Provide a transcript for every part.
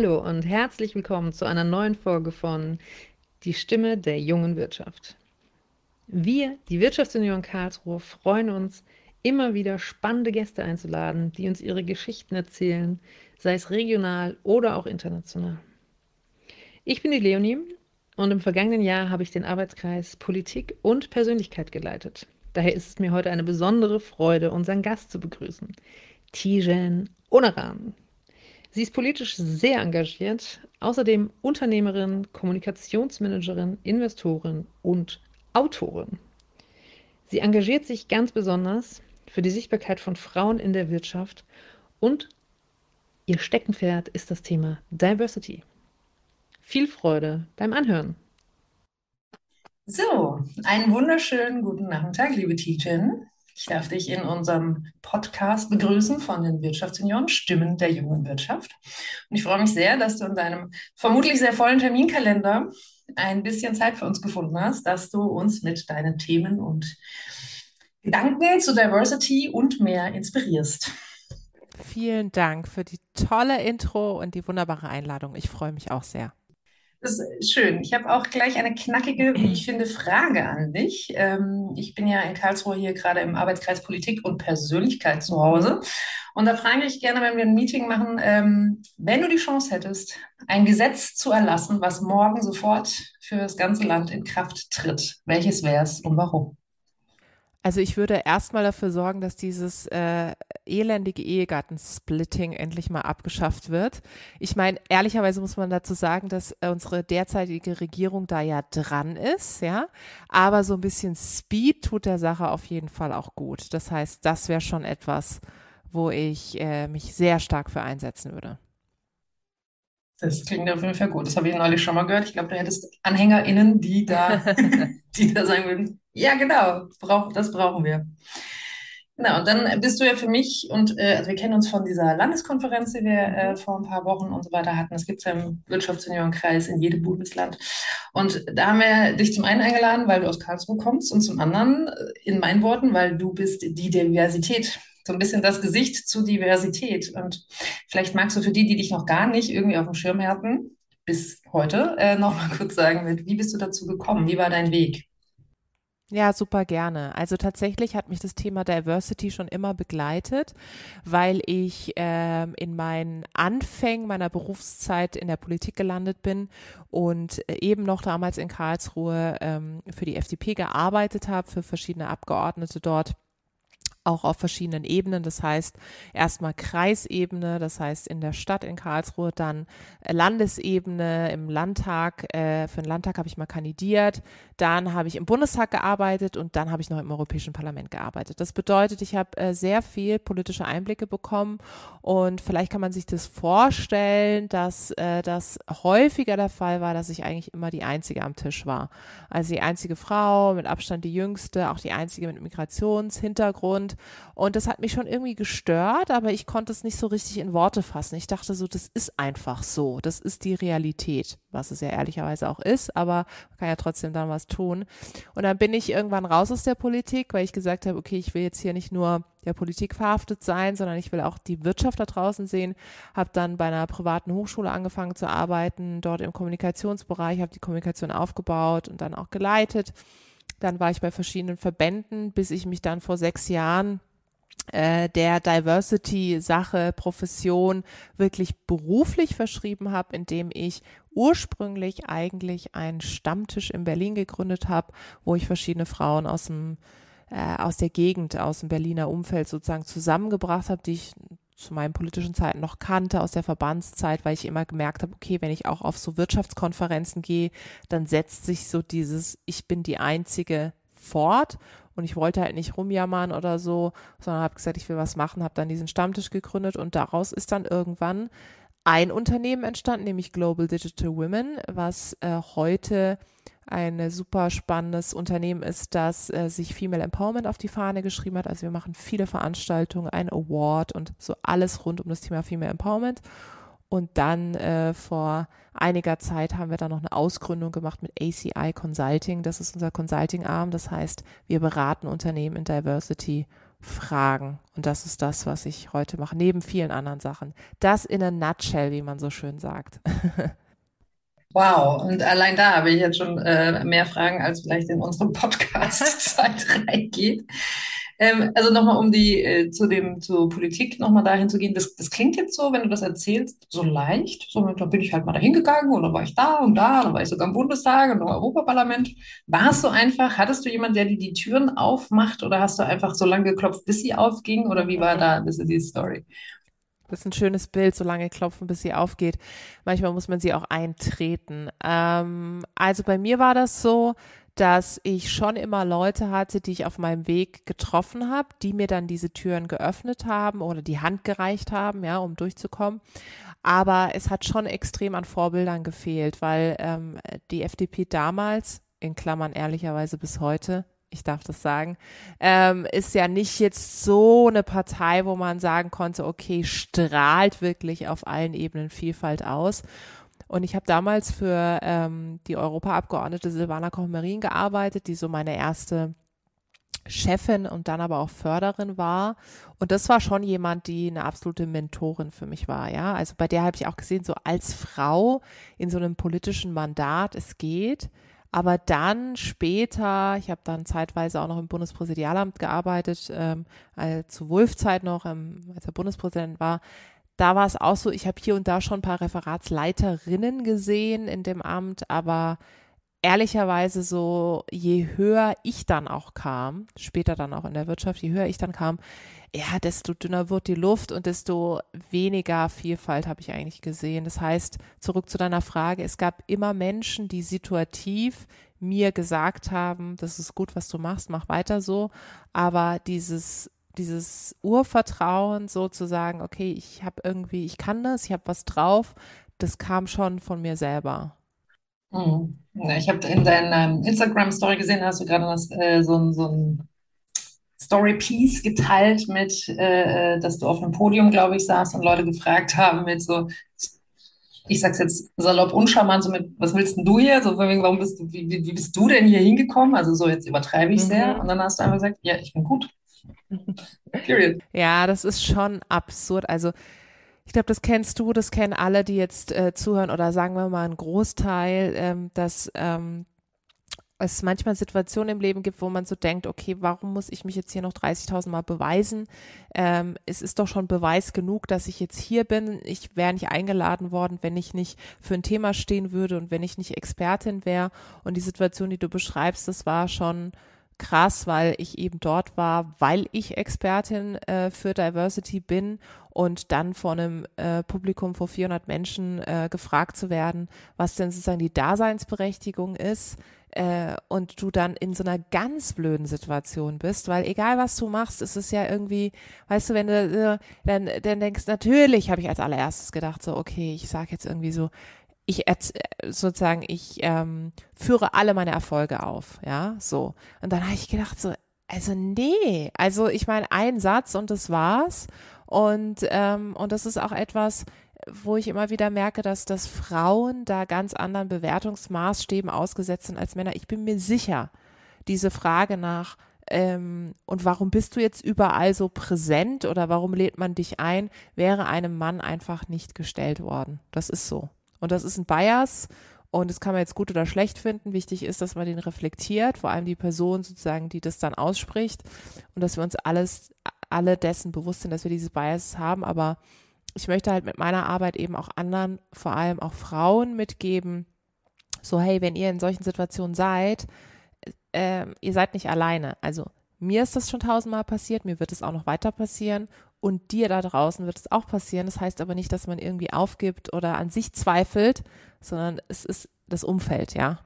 Hallo und herzlich willkommen zu einer neuen Folge von Die Stimme der jungen Wirtschaft. Wir, die Wirtschaftsunion Karlsruhe, freuen uns, immer wieder spannende Gäste einzuladen, die uns ihre Geschichten erzählen, sei es regional oder auch international. Ich bin die Leonie und im vergangenen Jahr habe ich den Arbeitskreis Politik und Persönlichkeit geleitet. Daher ist es mir heute eine besondere Freude, unseren Gast zu begrüßen, Tijen Onaran. Sie ist politisch sehr engagiert, außerdem Unternehmerin, Kommunikationsmanagerin, Investorin und Autorin. Sie engagiert sich ganz besonders für die Sichtbarkeit von Frauen in der Wirtschaft und ihr Steckenpferd ist das Thema Diversity. Viel Freude beim Anhören. So, einen wunderschönen guten Nachmittag, liebe Tijen. Ich darf dich in unserem Podcast begrüßen von den Wirtschaftsunion Stimmen der jungen Wirtschaft. Und ich freue mich sehr, dass du in deinem vermutlich sehr vollen Terminkalender ein bisschen Zeit für uns gefunden hast, dass du uns mit deinen Themen und Gedanken zu Diversity und mehr inspirierst. Vielen Dank für die tolle Intro und die wunderbare Einladung. Ich freue mich auch sehr. Das ist schön. Ich habe auch gleich eine knackige, wie ich finde, Frage an dich. Ähm, ich bin ja in Karlsruhe hier gerade im Arbeitskreis Politik und Persönlichkeit zu Hause. Und da frage ich gerne, wenn wir ein Meeting machen, ähm, wenn du die Chance hättest, ein Gesetz zu erlassen, was morgen sofort für das ganze Land in Kraft tritt, welches wäre es und warum? Also ich würde erstmal dafür sorgen, dass dieses äh, elendige Ehegattensplitting endlich mal abgeschafft wird. Ich meine, ehrlicherweise muss man dazu sagen, dass äh, unsere derzeitige Regierung da ja dran ist, ja. Aber so ein bisschen Speed tut der Sache auf jeden Fall auch gut. Das heißt, das wäre schon etwas, wo ich äh, mich sehr stark für einsetzen würde. Das klingt auf jeden Fall gut. Das habe ich neulich schon mal gehört. Ich glaube, du hättest AnhängerInnen, die da, die da sagen würden, ja, genau, brauch, das brauchen wir. Genau, und dann bist du ja für mich und äh, also wir kennen uns von dieser Landeskonferenz, die wir äh, vor ein paar Wochen und so weiter hatten. Das gibt es ja im Wirtschaftsunion-Kreis in jedem Bundesland. Und da haben wir dich zum einen eingeladen, weil du aus Karlsruhe kommst und zum anderen, äh, in meinen Worten, weil du bist die Diversität so ein bisschen das Gesicht zu Diversität. Und vielleicht magst du für die, die dich noch gar nicht irgendwie auf dem Schirm hatten, bis heute, äh, noch mal kurz sagen, wie bist du dazu gekommen? Wie war dein Weg? Ja, super gerne. Also tatsächlich hat mich das Thema Diversity schon immer begleitet, weil ich ähm, in meinen Anfängen meiner Berufszeit in der Politik gelandet bin und äh, eben noch damals in Karlsruhe ähm, für die FDP gearbeitet habe, für verschiedene Abgeordnete dort auch auf verschiedenen Ebenen. Das heißt, erstmal Kreisebene, das heißt in der Stadt in Karlsruhe, dann Landesebene, im Landtag. Äh, für den Landtag habe ich mal kandidiert. Dann habe ich im Bundestag gearbeitet und dann habe ich noch im Europäischen Parlament gearbeitet. Das bedeutet, ich habe äh, sehr viel politische Einblicke bekommen und vielleicht kann man sich das vorstellen, dass äh, das häufiger der Fall war, dass ich eigentlich immer die Einzige am Tisch war. Also die einzige Frau, mit Abstand die jüngste, auch die einzige mit Migrationshintergrund. Und das hat mich schon irgendwie gestört, aber ich konnte es nicht so richtig in Worte fassen. Ich dachte so, das ist einfach so. Das ist die Realität, was es ja ehrlicherweise auch ist, aber man kann ja trotzdem dann was tun. Und dann bin ich irgendwann raus aus der Politik, weil ich gesagt habe, okay, ich will jetzt hier nicht nur der Politik verhaftet sein, sondern ich will auch die Wirtschaft da draußen sehen. Habe dann bei einer privaten Hochschule angefangen zu arbeiten, dort im Kommunikationsbereich, habe die Kommunikation aufgebaut und dann auch geleitet. Dann war ich bei verschiedenen Verbänden, bis ich mich dann vor sechs Jahren äh, der Diversity-Sache, Profession wirklich beruflich verschrieben habe, indem ich ursprünglich eigentlich einen Stammtisch in Berlin gegründet habe, wo ich verschiedene Frauen aus dem äh, aus der Gegend, aus dem Berliner Umfeld sozusagen zusammengebracht habe, die ich zu meinen politischen Zeiten noch kannte aus der Verbandszeit, weil ich immer gemerkt habe, okay, wenn ich auch auf so Wirtschaftskonferenzen gehe, dann setzt sich so dieses Ich bin die Einzige fort und ich wollte halt nicht rumjammern oder so, sondern habe gesagt, ich will was machen, habe dann diesen Stammtisch gegründet und daraus ist dann irgendwann ein Unternehmen entstanden, nämlich Global Digital Women, was äh, heute ein super spannendes Unternehmen ist, das äh, sich Female Empowerment auf die Fahne geschrieben hat. Also wir machen viele Veranstaltungen, ein Award und so alles rund um das Thema Female Empowerment. Und dann äh, vor einiger Zeit haben wir dann noch eine Ausgründung gemacht mit ACI Consulting. Das ist unser Consulting-Arm. Das heißt, wir beraten Unternehmen in Diversity Fragen. Und das ist das, was ich heute mache, neben vielen anderen Sachen. Das in a nutshell, wie man so schön sagt. Wow, und allein da habe ich jetzt schon äh, mehr Fragen, als vielleicht in unserem Podcast-Zeit reingeht. Ähm, also nochmal, um die äh, zu dem zur Politik nochmal dahin zu gehen. Das, das klingt jetzt so, wenn du das erzählst, so leicht. So, da bin ich halt mal dahin gegangen und dann war ich da und da, dann war ich sogar im Bundestag und im Europaparlament. Warst du einfach, hattest du jemanden, der dir die Türen aufmacht oder hast du einfach so lange geklopft, bis sie aufgingen oder wie war da ein bisschen die Story? Das ist ein schönes Bild, so lange klopfen, bis sie aufgeht. Manchmal muss man sie auch eintreten. Ähm, also bei mir war das so, dass ich schon immer Leute hatte, die ich auf meinem Weg getroffen habe, die mir dann diese Türen geöffnet haben oder die Hand gereicht haben, ja, um durchzukommen. Aber es hat schon extrem an Vorbildern gefehlt, weil ähm, die FDP damals, in Klammern ehrlicherweise bis heute, ich darf das sagen, ähm, ist ja nicht jetzt so eine Partei, wo man sagen konnte, okay, strahlt wirklich auf allen Ebenen Vielfalt aus. Und ich habe damals für ähm, die Europaabgeordnete Silvana Koch-Marin gearbeitet, die so meine erste Chefin und dann aber auch Förderin war. Und das war schon jemand, die eine absolute Mentorin für mich war, ja. Also bei der habe ich auch gesehen, so als Frau in so einem politischen Mandat, es geht. Aber dann später, ich habe dann zeitweise auch noch im Bundespräsidialamt gearbeitet, ähm, äh, zu Wulfzeit noch, ähm, als er Bundespräsident war, da war es auch so, ich habe hier und da schon ein paar Referatsleiterinnen gesehen in dem Amt, aber ehrlicherweise so, je höher ich dann auch kam, später dann auch in der Wirtschaft, je höher ich dann kam, ja, desto dünner wird die Luft und desto weniger Vielfalt habe ich eigentlich gesehen. Das heißt, zurück zu deiner Frage, es gab immer Menschen, die situativ mir gesagt haben, das ist gut, was du machst, mach weiter so, aber dieses dieses Urvertrauen sozusagen, okay, ich habe irgendwie, ich kann das, ich habe was drauf, das kam schon von mir selber. Hm. Ich habe in deiner Instagram-Story gesehen, hast du gerade äh, so, so ein Story-Piece geteilt mit, äh, äh, dass du auf einem Podium, glaube ich, saßt und Leute gefragt haben mit so, ich sag's jetzt salopp uncharmant, so mit, was willst denn du hier? So von wegen, warum bist du, wie, wie bist du denn hier hingekommen? Also so jetzt übertreibe ich sehr. Mhm. Und dann hast du einfach gesagt, ja, ich bin gut. Period. Ja, das ist schon absurd. Also ich glaube, das kennst du, das kennen alle, die jetzt äh, zuhören oder sagen wir mal ein Großteil, ähm, dass ähm, es manchmal Situationen im Leben gibt, wo man so denkt, okay, warum muss ich mich jetzt hier noch 30.000 Mal beweisen? Ähm, es ist doch schon Beweis genug, dass ich jetzt hier bin. Ich wäre nicht eingeladen worden, wenn ich nicht für ein Thema stehen würde und wenn ich nicht Expertin wäre. Und die Situation, die du beschreibst, das war schon krass, weil ich eben dort war, weil ich Expertin äh, für Diversity bin und dann vor einem äh, Publikum vor 400 Menschen äh, gefragt zu werden, was denn sozusagen die Daseinsberechtigung ist äh, und du dann in so einer ganz blöden Situation bist, weil egal was du machst, ist es ja irgendwie, weißt du, wenn du äh, dann, dann denkst, natürlich habe ich als allererstes gedacht, so, okay, ich sage jetzt irgendwie so, ich sozusagen, ich ähm, führe alle meine Erfolge auf, ja, so. Und dann habe ich gedacht, so, also nee, also ich meine, ein Satz und das war's. Und, ähm, und das ist auch etwas, wo ich immer wieder merke, dass, dass Frauen da ganz anderen Bewertungsmaßstäben ausgesetzt sind als Männer. Ich bin mir sicher, diese Frage nach, ähm, und warum bist du jetzt überall so präsent oder warum lädt man dich ein, wäre einem Mann einfach nicht gestellt worden. Das ist so. Und das ist ein Bias und das kann man jetzt gut oder schlecht finden. Wichtig ist, dass man den reflektiert, vor allem die Person sozusagen, die das dann ausspricht und dass wir uns alles, alle dessen bewusst sind, dass wir diese Bias haben. Aber ich möchte halt mit meiner Arbeit eben auch anderen, vor allem auch Frauen mitgeben, so hey, wenn ihr in solchen Situationen seid, äh, ihr seid nicht alleine. Also mir ist das schon tausendmal passiert, mir wird es auch noch weiter passieren und dir da draußen wird es auch passieren. Das heißt aber nicht, dass man irgendwie aufgibt oder an sich zweifelt, sondern es ist das Umfeld, ja.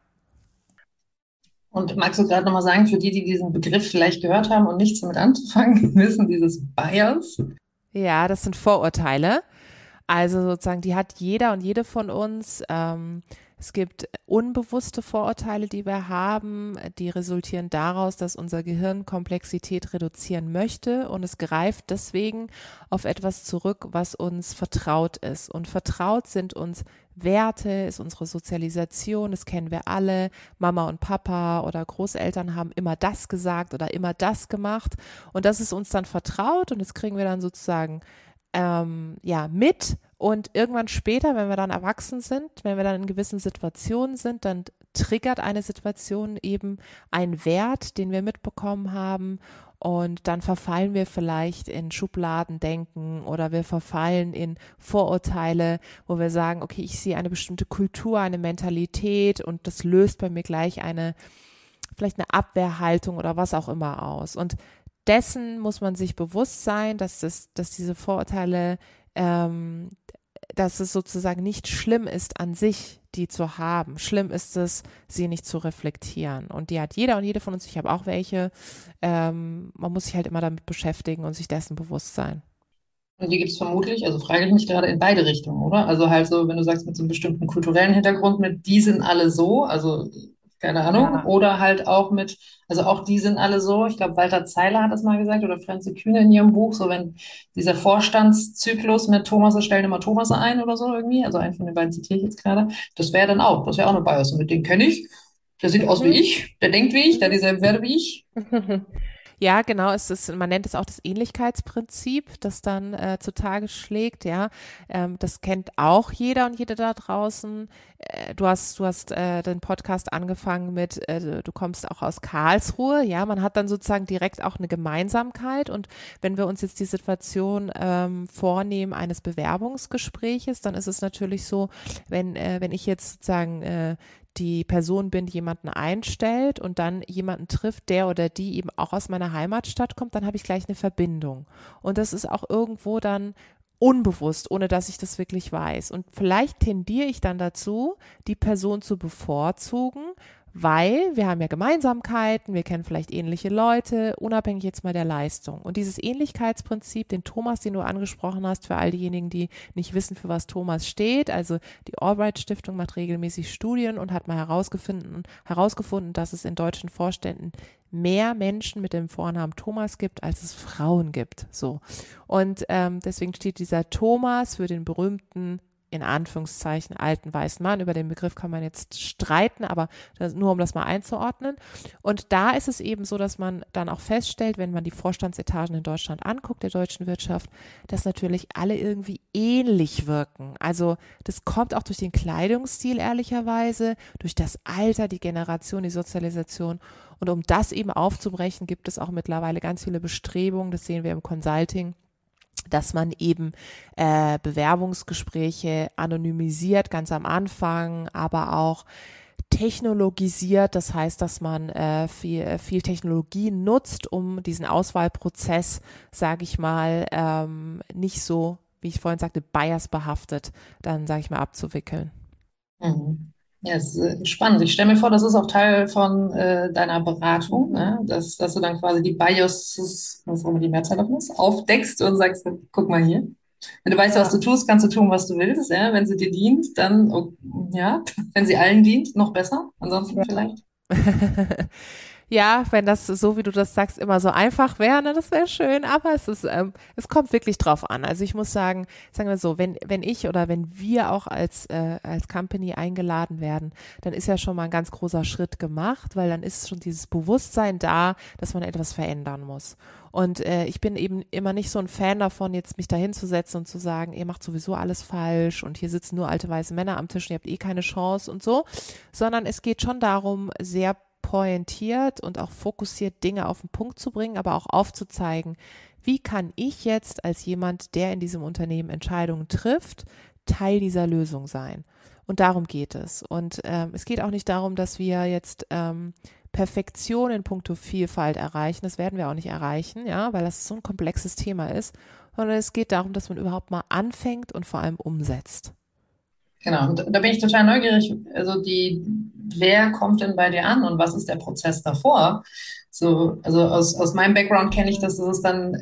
Und magst du gerade nochmal sagen, für die, die diesen Begriff vielleicht gehört haben und nichts damit anzufangen wissen, dieses Bias? Ja, das sind Vorurteile. Also sozusagen, die hat jeder und jede von uns. Ähm, es gibt unbewusste Vorurteile, die wir haben, die resultieren daraus, dass unser Gehirn Komplexität reduzieren möchte und es greift deswegen auf etwas zurück, was uns vertraut ist. Und vertraut sind uns Werte, ist unsere Sozialisation, das kennen wir alle. Mama und Papa oder Großeltern haben immer das gesagt oder immer das gemacht und das ist uns dann vertraut und das kriegen wir dann sozusagen ähm, ja mit und irgendwann später, wenn wir dann erwachsen sind, wenn wir dann in gewissen Situationen sind, dann triggert eine Situation eben einen Wert, den wir mitbekommen haben. Und dann verfallen wir vielleicht in Schubladendenken oder wir verfallen in Vorurteile, wo wir sagen, okay, ich sehe eine bestimmte Kultur, eine Mentalität und das löst bei mir gleich eine, vielleicht eine Abwehrhaltung oder was auch immer aus. Und dessen muss man sich bewusst sein, dass, das, dass diese Vorurteile ähm, dass es sozusagen nicht schlimm ist an sich, die zu haben. Schlimm ist es, sie nicht zu reflektieren. Und die hat jeder und jede von uns. Ich habe auch welche. Ähm, man muss sich halt immer damit beschäftigen und sich dessen bewusst sein. Und die gibt es vermutlich, also frage ich mich gerade in beide Richtungen, oder? Also halt so, wenn du sagst, mit so einem bestimmten kulturellen Hintergrund, mit die sind alle so, also keine Ahnung. Ja. Oder halt auch mit, also auch die sind alle so, ich glaube, Walter Zeiler hat das mal gesagt oder Franze Kühne in ihrem Buch, so wenn dieser Vorstandszyklus mit Thomas, stellen immer Thomas ein oder so irgendwie, also einen von den beiden zitiere ich jetzt gerade, das wäre dann auch, das wäre auch eine Bias und mit dem kenne ich, der sieht aus wie mhm. ich, der denkt wie ich, der dieselben Werte wie ich. Ja, genau, es ist, man nennt es auch das Ähnlichkeitsprinzip, das dann äh, zutage schlägt, ja. Ähm, das kennt auch jeder und jede da draußen. Äh, du hast, du hast äh, den Podcast angefangen mit, äh, du kommst auch aus Karlsruhe, ja, man hat dann sozusagen direkt auch eine Gemeinsamkeit und wenn wir uns jetzt die Situation ähm, vornehmen eines Bewerbungsgespräches, dann ist es natürlich so, wenn, äh, wenn ich jetzt sozusagen äh, die Person bin, die jemanden einstellt und dann jemanden trifft, der oder die eben auch aus meiner Heimatstadt kommt, dann habe ich gleich eine Verbindung. Und das ist auch irgendwo dann unbewusst, ohne dass ich das wirklich weiß. Und vielleicht tendiere ich dann dazu, die Person zu bevorzugen, weil wir haben ja Gemeinsamkeiten, wir kennen vielleicht ähnliche Leute, unabhängig jetzt mal der Leistung. Und dieses Ähnlichkeitsprinzip, den Thomas, den du angesprochen hast, für all diejenigen, die nicht wissen, für was Thomas steht, also die Albright Stiftung macht regelmäßig Studien und hat mal herausgefunden, herausgefunden, dass es in deutschen Vorständen mehr Menschen mit dem Vornamen Thomas gibt, als es Frauen gibt. So. Und ähm, deswegen steht dieser Thomas für den berühmten in Anführungszeichen alten weißen Mann. Über den Begriff kann man jetzt streiten, aber das, nur um das mal einzuordnen. Und da ist es eben so, dass man dann auch feststellt, wenn man die Vorstandsetagen in Deutschland anguckt, der deutschen Wirtschaft, dass natürlich alle irgendwie ähnlich wirken. Also das kommt auch durch den Kleidungsstil ehrlicherweise, durch das Alter, die Generation, die Sozialisation. Und um das eben aufzubrechen, gibt es auch mittlerweile ganz viele Bestrebungen, das sehen wir im Consulting, dass man eben äh, Bewerbungsgespräche anonymisiert ganz am Anfang, aber auch technologisiert, das heißt, dass man äh, viel, viel Technologie nutzt, um diesen Auswahlprozess, sage ich mal, ähm, nicht so, wie ich vorhin sagte, biasbehaftet, dann sage ich mal, abzuwickeln. Mhm. Ja, es ist äh, spannend. Ich stelle mir vor, das ist auch Teil von äh, deiner Beratung, ne? dass, dass du dann quasi die BIOS, was auch immer die Mehrzahl davon ist, aufdeckst und sagst, guck mal hier. Wenn du weißt, was du tust, kannst du tun, was du willst. Ja? Wenn sie dir dient, dann, oh, ja, wenn sie allen dient, noch besser. Ansonsten ja. vielleicht. ja, wenn das so, wie du das sagst, immer so einfach wäre, ne, das wäre schön, aber es ist, ähm, es kommt wirklich drauf an. Also ich muss sagen, sagen wir so, wenn, wenn ich oder wenn wir auch als, äh, als Company eingeladen werden, dann ist ja schon mal ein ganz großer Schritt gemacht, weil dann ist schon dieses Bewusstsein da, dass man etwas verändern muss. Und äh, ich bin eben immer nicht so ein Fan davon, jetzt mich da hinzusetzen und zu sagen, ihr macht sowieso alles falsch und hier sitzen nur alte weiße Männer am Tisch ihr habt eh keine Chance und so, sondern es geht schon darum, sehr pointiert und auch fokussiert Dinge auf den Punkt zu bringen, aber auch aufzuzeigen, wie kann ich jetzt als jemand, der in diesem Unternehmen Entscheidungen trifft, Teil dieser Lösung sein. Und darum geht es. Und ähm, es geht auch nicht darum, dass wir jetzt ähm, Perfektion in puncto Vielfalt erreichen. Das werden wir auch nicht erreichen, ja, weil das so ein komplexes Thema ist. Sondern es geht darum, dass man überhaupt mal anfängt und vor allem umsetzt. Genau, und da bin ich total neugierig. Also die, wer kommt denn bei dir an und was ist der Prozess davor? So, also aus, aus meinem Background kenne ich, dass es dann äh,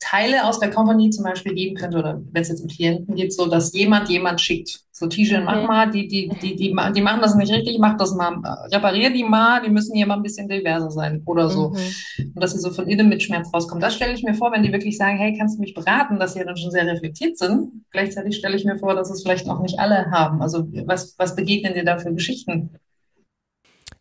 Teile aus der Company zum Beispiel geben könnte, oder wenn es jetzt um Klienten geht, so dass jemand jemand schickt. So, Tische, mach Okay. mal, die, die, die, die, die machen das nicht richtig, mach das mal, äh, reparier die mal, die müssen hier mal ein bisschen diverser sein oder so. Mhm. Und dass sie so von innen mit Schmerz rauskommen. Das stelle ich mir vor, wenn die wirklich sagen, hey, kannst du mich beraten, dass sie dann schon sehr reflektiert sind. Gleichzeitig stelle ich mir vor, dass es vielleicht noch nicht alle haben. Also was, was begegnen dir da für Geschichten?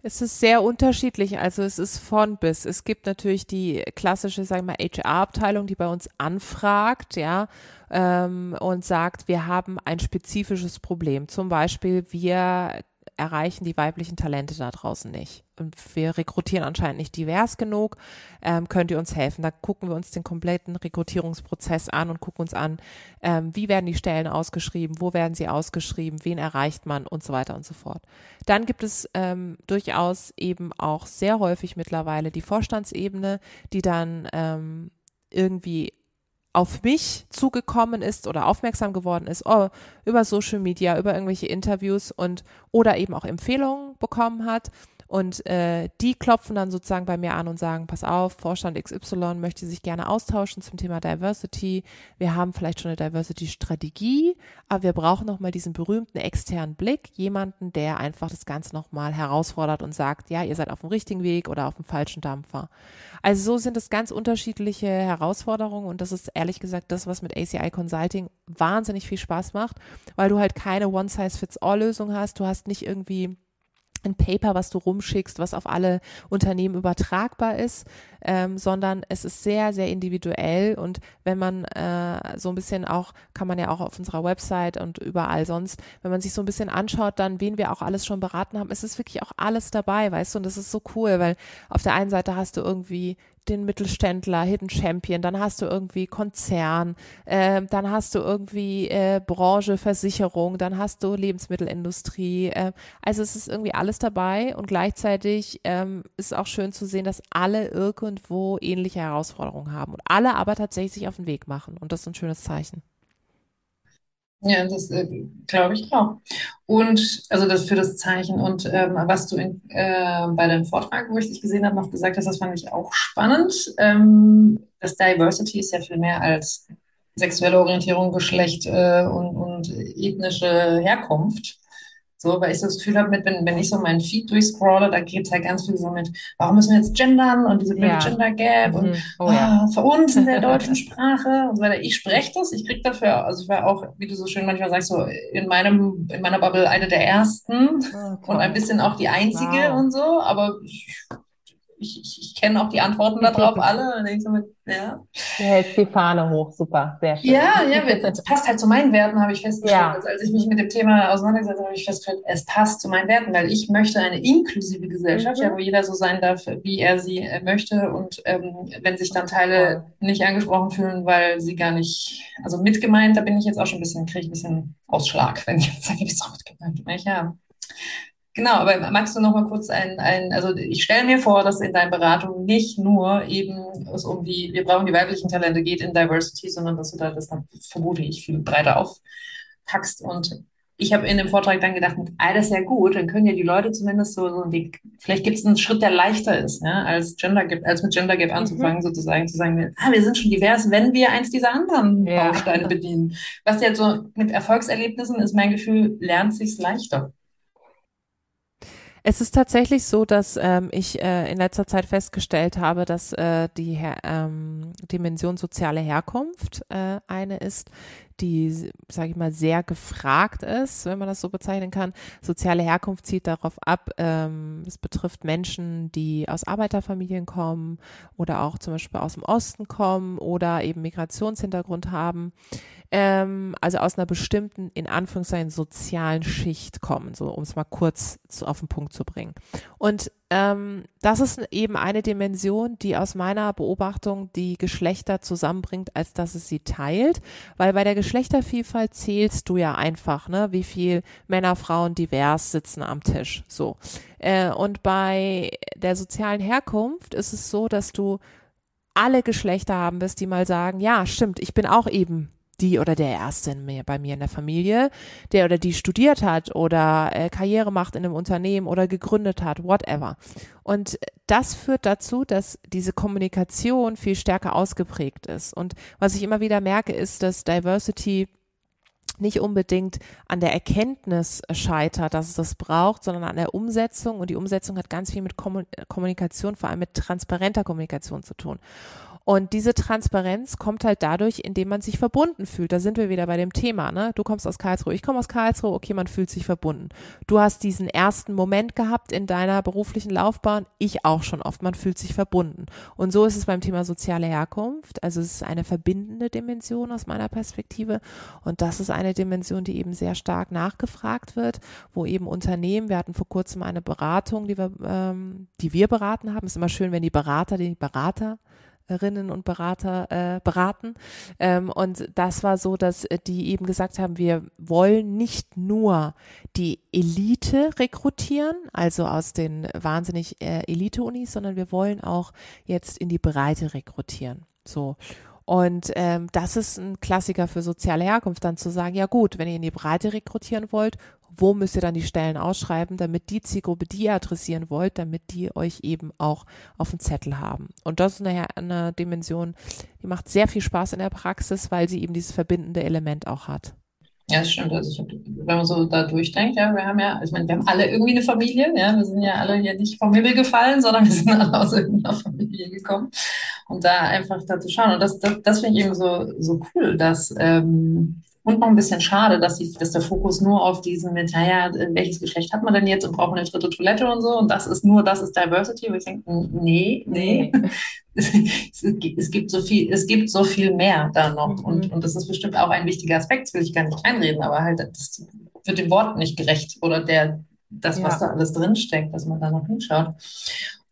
Es ist sehr unterschiedlich, also es ist von bis. Es gibt natürlich die klassische, sagen wir mal, HR-Abteilung, die bei uns anfragt, ja, ähm, und sagt, wir haben ein spezifisches Problem. Zum Beispiel, wir erreichen die weiblichen Talente da draußen nicht. Und wir rekrutieren anscheinend nicht divers genug. Ähm, könnt ihr uns helfen? Da gucken wir uns den kompletten Rekrutierungsprozess an und gucken uns an, ähm, wie werden die Stellen ausgeschrieben, wo werden sie ausgeschrieben, wen erreicht man und so weiter und so fort. Dann gibt es ähm, durchaus eben auch sehr häufig mittlerweile die Vorstandsebene, die dann ähm, irgendwie auf mich zugekommen ist oder aufmerksam geworden ist, oh, über Social Media, über irgendwelche Interviews und oder eben auch Empfehlungen bekommen hat. Und äh, die klopfen dann sozusagen bei mir an und sagen, pass auf, Vorstand XY möchte sich gerne austauschen zum Thema Diversity. Wir haben vielleicht schon eine Diversity-Strategie, aber wir brauchen nochmal diesen berühmten externen Blick, jemanden, der einfach das Ganze nochmal herausfordert und sagt, ja, ihr seid auf dem richtigen Weg oder auf dem falschen Dampfer. Also so sind es ganz unterschiedliche Herausforderungen und das ist ehrlich gesagt das, was mit ACI Consulting wahnsinnig viel Spaß macht, weil du halt keine One-Size-Fits-All-Lösung hast. Du hast nicht irgendwie ein Paper, was du rumschickst, was auf alle Unternehmen übertragbar ist, ähm, sondern es ist sehr, sehr individuell und wenn man äh, so ein bisschen auch, kann man ja auch auf unserer Website und überall sonst, wenn man sich so ein bisschen anschaut, dann wen wir auch alles schon beraten haben, es ist wirklich auch alles dabei, weißt du, und das ist so cool, weil auf der einen Seite hast du irgendwie den Mittelständler, Hidden Champion, dann hast du irgendwie Konzern, äh, dann hast du irgendwie äh, Branche, Versicherung, dann hast du Lebensmittelindustrie. Äh, also es ist irgendwie alles dabei und gleichzeitig ähm, ist auch schön zu sehen, dass alle irgendwo ähnliche Herausforderungen haben und alle aber tatsächlich sich auf den Weg machen und das ist ein schönes Zeichen. Ja, das äh, glaube ich auch. Und also das für das Zeichen und ähm, was du in, äh, bei deinem Vortrag, wo ich dich gesehen habe, noch gesagt hast, das fand ich auch spannend. Ähm, das Diversity ist ja viel mehr als sexuelle Orientierung, Geschlecht äh, und, und ethnische Herkunft. So, weil ich so das Gefühl habe, mit, wenn, wenn ich so meinen Feed durchscrolle, da geht es halt ganz viel so mit, warum müssen wir jetzt gendern und diese Ja. Gender Gap und Mhm. Oh ja. für uns in der deutschen Sprache und so weiter. Ich spreche das, ich krieg dafür, also ich war auch, wie du so schön manchmal sagst, so in meinem, in meiner Bubble eine der ersten Oh, und ein bisschen auch die einzige Wow. und so, aber ich, ich, ich, ich kenne auch die Antworten darauf alle und denke so mit, ja. Du hältst die Fahne hoch, super, sehr schön. Ja, ja, das passt halt zu meinen Werten, habe ich festgestellt. Ja. Also als ich mich mit dem Thema auseinandergesetzt habe, habe ich festgestellt, es passt zu meinen Werten, weil ich möchte eine inklusive Gesellschaft, Mhm. ja, wo jeder so sein darf, wie er sie äh, möchte. Und ähm, wenn sich dann Teile nicht angesprochen fühlen, weil sie gar nicht, also mitgemeint, da bin ich jetzt auch schon ein bisschen, kriege ich ein bisschen Ausschlag, wenn ich jetzt sage, bist du mitgemeint? Nicht? Ja. Genau, aber magst du noch mal kurz ein, ein, also ich stelle mir vor, dass in deinen Beratungen nicht nur eben es um die, wir brauchen die weiblichen Talente geht in Diversity, sondern dass du da das dann, vermute ich, viel breiter aufpackst. Und ich habe in dem Vortrag dann gedacht, ah, das ist ja gut, dann können ja die Leute zumindest so, so die, vielleicht gibt es einen Schritt, der leichter ist, ja, als Gender Gap, als mit Gender Gap anzufangen, sozusagen, zu sagen, ah, wir sind schon divers, wenn wir eins dieser anderen Ja. Bausteine bedienen. Was jetzt so mit Erfolgserlebnissen ist mein Gefühl, lernt sich's leichter. Es ist tatsächlich so, dass ähm, ich äh, in letzter Zeit festgestellt habe, dass äh, die Her ähm, Dimension soziale Herkunft äh, eine ist, die, sage ich mal, sehr gefragt ist, wenn man das so bezeichnen kann. Soziale Herkunft zielt darauf ab, ähm, es betrifft Menschen, die aus Arbeiterfamilien kommen oder auch zum Beispiel aus dem Osten kommen oder eben Migrationshintergrund haben ähm, also aus einer bestimmten, in Anführungszeichen, sozialen Schicht kommen, so um es mal kurz zu, auf den Punkt zu bringen. Und ähm, das ist eben eine Dimension, die aus meiner Beobachtung die Geschlechter zusammenbringt, als dass es sie teilt, weil bei der Geschlechtervielfalt zählst du ja einfach, ne, wie viel Männer, Frauen divers sitzen am Tisch, so. Äh, und bei der sozialen Herkunft ist es so, dass du alle Geschlechter haben wirst, die mal sagen, ja, stimmt, ich bin auch eben die oder der Erste in mir, bei mir in der Familie, der oder die studiert hat oder äh, Karriere macht in einem Unternehmen oder gegründet hat, whatever. Und das führt dazu, dass diese Kommunikation viel stärker ausgeprägt ist. Und was ich immer wieder merke, ist, dass Diversity nicht unbedingt an der Erkenntnis scheitert, dass es das braucht, sondern an der Umsetzung. Und die Umsetzung hat ganz viel mit Kommunikation, vor allem mit transparenter Kommunikation zu tun. Und diese Transparenz kommt halt dadurch, indem man sich verbunden fühlt. Da sind wir wieder bei dem Thema. Ne? Du kommst aus Karlsruhe, ich komme aus Karlsruhe, okay, man fühlt sich verbunden. Du hast diesen ersten Moment gehabt in deiner beruflichen Laufbahn, ich auch schon oft, man fühlt sich verbunden. Und so ist es beim Thema soziale Herkunft. Also es ist eine verbindende Dimension aus meiner Perspektive. Und das ist eine Dimension, die eben sehr stark nachgefragt wird, wo eben Unternehmen, wir hatten vor kurzem eine Beratung, die wir, ähm, die wir beraten haben. Es ist immer schön, wenn die Berater, die Berater Beraterinnen und Berater äh, beraten. Ähm, und das war so, dass äh, die eben gesagt haben, wir wollen nicht nur die Elite rekrutieren, also aus den wahnsinnig äh, Elite-Unis, sondern wir wollen auch jetzt in die Breite rekrutieren. So. Und ähm, das ist ein Klassiker für soziale Herkunft, dann zu sagen, ja gut, wenn ihr in die Breite rekrutieren wollt, wo müsst ihr dann die Stellen ausschreiben, damit die Zielgruppe, die ihr adressieren wollt, damit die euch eben auch auf dem Zettel haben. Und das ist nachher eine Dimension, die macht sehr viel Spaß in der Praxis, weil sie eben dieses verbindende Element auch hat. Ja, das stimmt. Also hab, wenn man so da durchdenkt, ja, wir haben ja, ich meine, wir haben alle irgendwie eine Familie, ja, wir sind ja alle hier nicht vom Himmel gefallen, sondern wir sind alle aus irgendeiner Familie gekommen. Und da einfach da zu schauen. Und das, das, das finde ich eben so, so cool, dass ähm, und noch ein bisschen schade, dass, die, dass der Fokus nur auf diesen mit, naja, welches Geschlecht hat man denn jetzt und braucht eine dritte Toilette und so und das ist nur, das ist Diversity. Und ich denke, nee, nee. es, es, gibt so viel, es gibt so viel mehr da noch mhm. und, und das ist bestimmt auch ein wichtiger Aspekt, das will ich gar nicht einreden, aber halt, das wird dem Wort nicht gerecht oder der, das, ja. was da alles drinsteckt, dass man da noch hinschaut.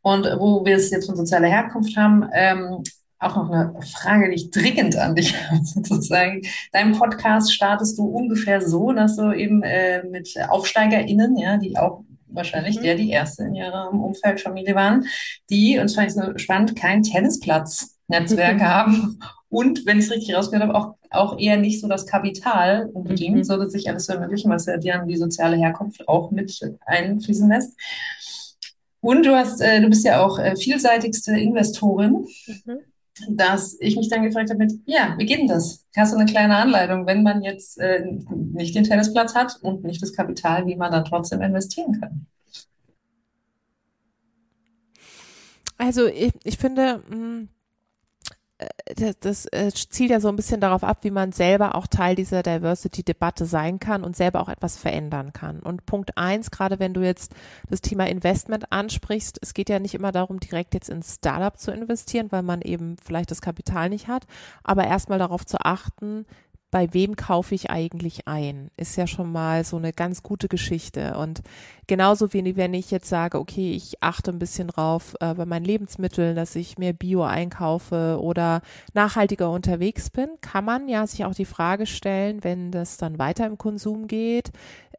Und wo wir es jetzt von sozialer Herkunft haben, ähm, auch noch eine Frage, die ich dringend an dich habe, sozusagen. Deinen Podcast startest du ungefähr so, dass du eben äh, mit AufsteigerInnen, ja, die auch wahrscheinlich mhm. der die erste in ihrem Umfeld Familie waren, die, und das fand ich so spannend, kein Tennisplatz-Netzwerk mhm. haben und, wenn ich es richtig rausgehört habe, auch, auch eher nicht so das Kapital unbedingt, mhm. so sich alles zu ermöglichen, was ja dann die soziale Herkunft auch mit einfließen lässt. Und du hast, äh, du bist ja auch äh, vielseitigste Investorin. Mhm dass ich mich dann gefragt habe mit, ja, wie geht denn das? Hast du eine kleine Anleitung, wenn man jetzt äh, nicht den Tennisplatz hat und nicht das Kapital, wie man dann trotzdem investieren kann? Also ich, ich finde, mh, äh, das, das äh, zielt ja so ein bisschen darauf ab, wie man selber auch Teil dieser Diversity-Debatte sein kann und selber auch etwas verändern kann. Und Punkt eins, gerade wenn du jetzt das Thema Investment ansprichst, es geht ja nicht immer darum, direkt jetzt ins Startup zu investieren, weil man eben vielleicht das Kapital nicht hat, aber erstmal darauf zu achten, bei wem kaufe ich eigentlich ein? Ist ja schon mal so eine ganz gute Geschichte. Und genauso wie wenn ich jetzt sage, okay, ich achte ein bisschen drauf äh, bei meinen Lebensmitteln, dass ich mehr Bio einkaufe oder nachhaltiger unterwegs bin, kann man ja sich auch die Frage stellen, wenn das dann weiter im Konsum geht,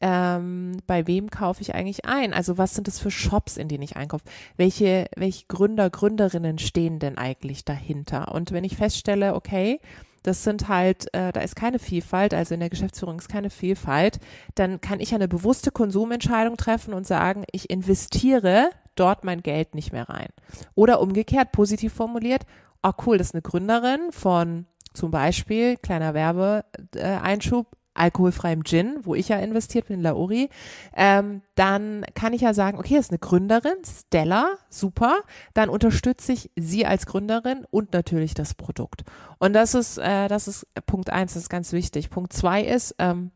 ähm, bei wem kaufe ich eigentlich ein? Also was sind das für Shops, in denen ich einkaufe? Welche, welche Gründer, Gründerinnen stehen denn eigentlich dahinter? Und wenn ich feststelle, okay, das sind halt, äh, da ist keine Vielfalt, also in der Geschäftsführung ist keine Vielfalt, dann kann ich eine bewusste Konsumentscheidung treffen und sagen, ich investiere dort mein Geld nicht mehr rein. Oder umgekehrt, positiv formuliert, oh cool, das ist eine Gründerin von zum Beispiel, kleiner Werbeeinschub, alkoholfreiem Gin, wo ich ja investiert bin in Lauri, ähm, dann kann ich ja sagen, okay, das ist eine Gründerin, Stella, super, dann unterstütze ich sie als Gründerin und natürlich das Produkt. Und das ist, äh, das ist Punkt eins, das ist ganz wichtig. Punkt zwei ist, ähm,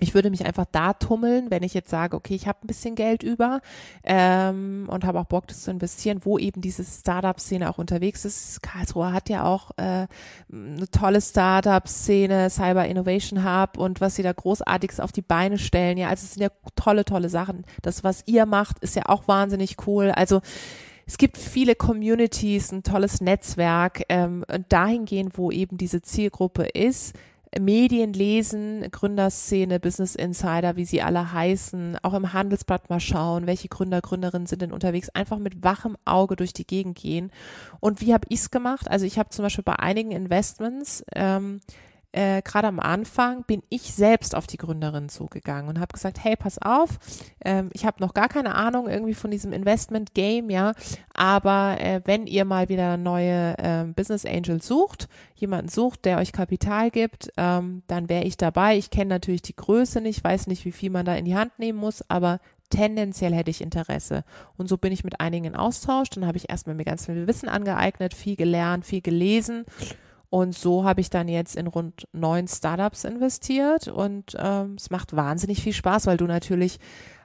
ich würde mich einfach da tummeln, wenn ich jetzt sage, okay, ich habe ein bisschen Geld über ähm, und habe auch Bock, das zu investieren, wo eben diese Startup-Szene auch unterwegs ist. Karlsruhe hat ja auch äh, eine tolle Startup-Szene, Cyber Innovation Hub und was sie da großartiges auf die Beine stellen. Ja, also es sind ja tolle, tolle Sachen. Das, was ihr macht, ist ja auch wahnsinnig cool. Also es gibt viele Communities, ein tolles Netzwerk ähm, und dahingehend, wo eben diese Zielgruppe ist, Medien lesen, Gründerszene, Business Insider, wie sie alle heißen, auch im Handelsblatt mal schauen, welche Gründer, Gründerinnen sind denn unterwegs, einfach mit wachem Auge durch die Gegend gehen. Und wie habe ich es gemacht? Also ich habe zum Beispiel bei einigen Investments ähm, äh, gerade am Anfang bin ich selbst auf die Gründerin zugegangen und habe gesagt, hey, pass auf, ähm, ich habe noch gar keine Ahnung irgendwie von diesem Investment-Game, ja, aber äh, wenn ihr mal wieder neue äh, Business Angels sucht, jemanden sucht, der euch Kapital gibt, ähm, dann wäre ich dabei. Ich kenne natürlich die Größe nicht, weiß nicht, wie viel man da in die Hand nehmen muss, aber tendenziell hätte ich Interesse. Und so bin ich mit einigen in Austausch. Dann habe ich erstmal mir ganz viel Wissen angeeignet, viel gelernt, viel gelesen und so habe ich dann jetzt in rund neun Startups investiert und ähm, es macht wahnsinnig viel Spaß, weil du natürlich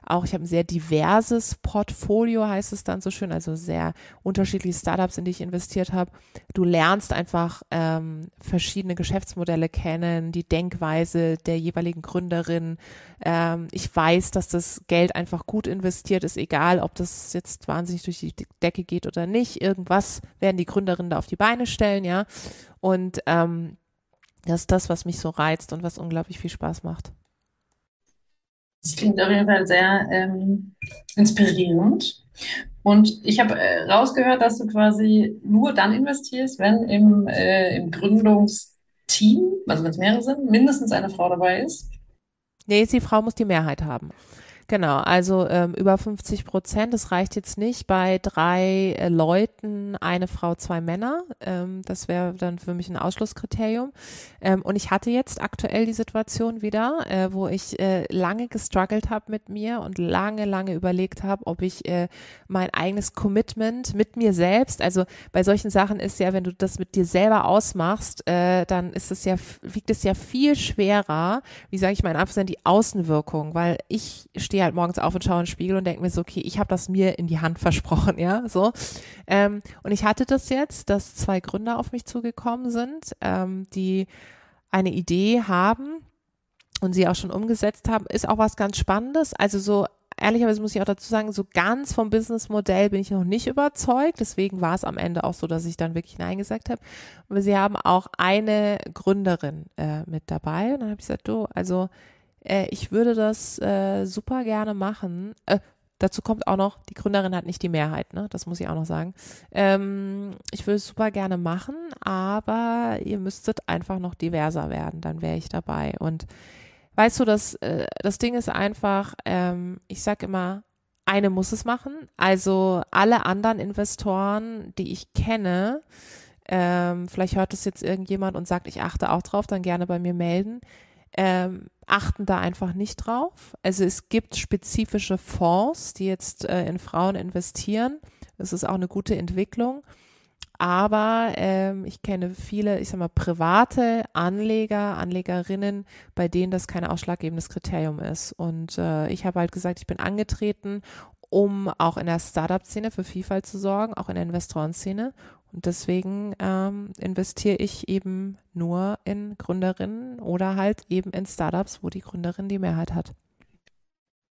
auch, ich habe ein sehr diverses Portfolio, heißt es dann so schön, also sehr unterschiedliche Startups, in die ich investiert habe. Du lernst einfach ähm, verschiedene Geschäftsmodelle kennen, die Denkweise der jeweiligen Gründerin. Ähm, ich weiß, dass das Geld einfach gut investiert ist, egal ob das jetzt wahnsinnig durch die Decke geht oder nicht. Irgendwas werden die Gründerinnen da auf die Beine stellen, ja. Und ähm, das ist das, was mich so reizt und was unglaublich viel Spaß macht. Das klingt auf jeden Fall sehr ähm, inspirierend. Und ich habe äh, rausgehört, dass du quasi nur dann investierst, wenn im, äh, im Gründungsteam, also wenn es mehrere sind, mindestens eine Frau dabei ist. Nee, die Frau muss die Mehrheit haben. Genau, also ähm, über 50 Prozent. Das reicht jetzt nicht bei drei äh, Leuten, eine Frau, zwei Männer. Ähm, das wäre dann für mich ein Ausschlusskriterium. Ähm, und ich hatte jetzt aktuell die Situation wieder, äh, wo ich äh, lange gestruggelt habe mit mir und lange, lange überlegt habe, ob ich äh, mein eigenes Commitment mit mir selbst, also bei solchen Sachen ist ja, wenn du das mit dir selber ausmachst, äh, dann ist es ja, wiegt es ja viel schwerer, wie sage ich mal in Anführungszeichen, die Außenwirkung, weil ich stehe stehe halt morgens auf und schaue in den Spiegel und denke mir so, okay, ich habe das mir in die Hand versprochen, ja, so. Ähm, und ich hatte das jetzt, dass zwei Gründer auf mich zugekommen sind, ähm, die eine Idee haben und sie auch schon umgesetzt haben, ist auch was ganz Spannendes. Also so ehrlicherweise muss ich auch dazu sagen, so ganz vom Businessmodell bin ich noch nicht überzeugt. Deswegen war es am Ende auch so, dass ich dann wirklich Nein gesagt habe. Aber sie haben auch eine Gründerin äh, mit dabei. Und dann habe ich gesagt, du, also äh, ich würde das äh, super gerne machen. Äh, dazu kommt auch noch, die Gründerin hat nicht die Mehrheit, ne? Das muss ich auch noch sagen. Ähm, ich würde es super gerne machen, aber ihr müsstet einfach noch diverser werden, dann wäre ich dabei. Und weißt du, das, äh, das Ding ist einfach, ähm, ich sag immer, eine muss es machen. Also alle anderen Investoren, die ich kenne, ähm, vielleicht hört es jetzt irgendjemand und sagt, ich achte auch drauf, dann gerne bei mir melden ähm, achten da einfach nicht drauf. Also es gibt spezifische Fonds, die jetzt äh, in Frauen investieren. Das ist auch eine gute Entwicklung. Aber ähm, ich kenne viele, ich sag mal, private Anleger, Anlegerinnen, bei denen das kein ausschlaggebendes Kriterium ist. Und äh, ich habe halt gesagt, ich bin angetreten, um auch in der Startup-Szene für Vielfalt zu sorgen, auch in der Investorenszene. Und deswegen ähm, investiere ich eben nur in Gründerinnen oder halt eben in Startups, wo die Gründerin die Mehrheit hat.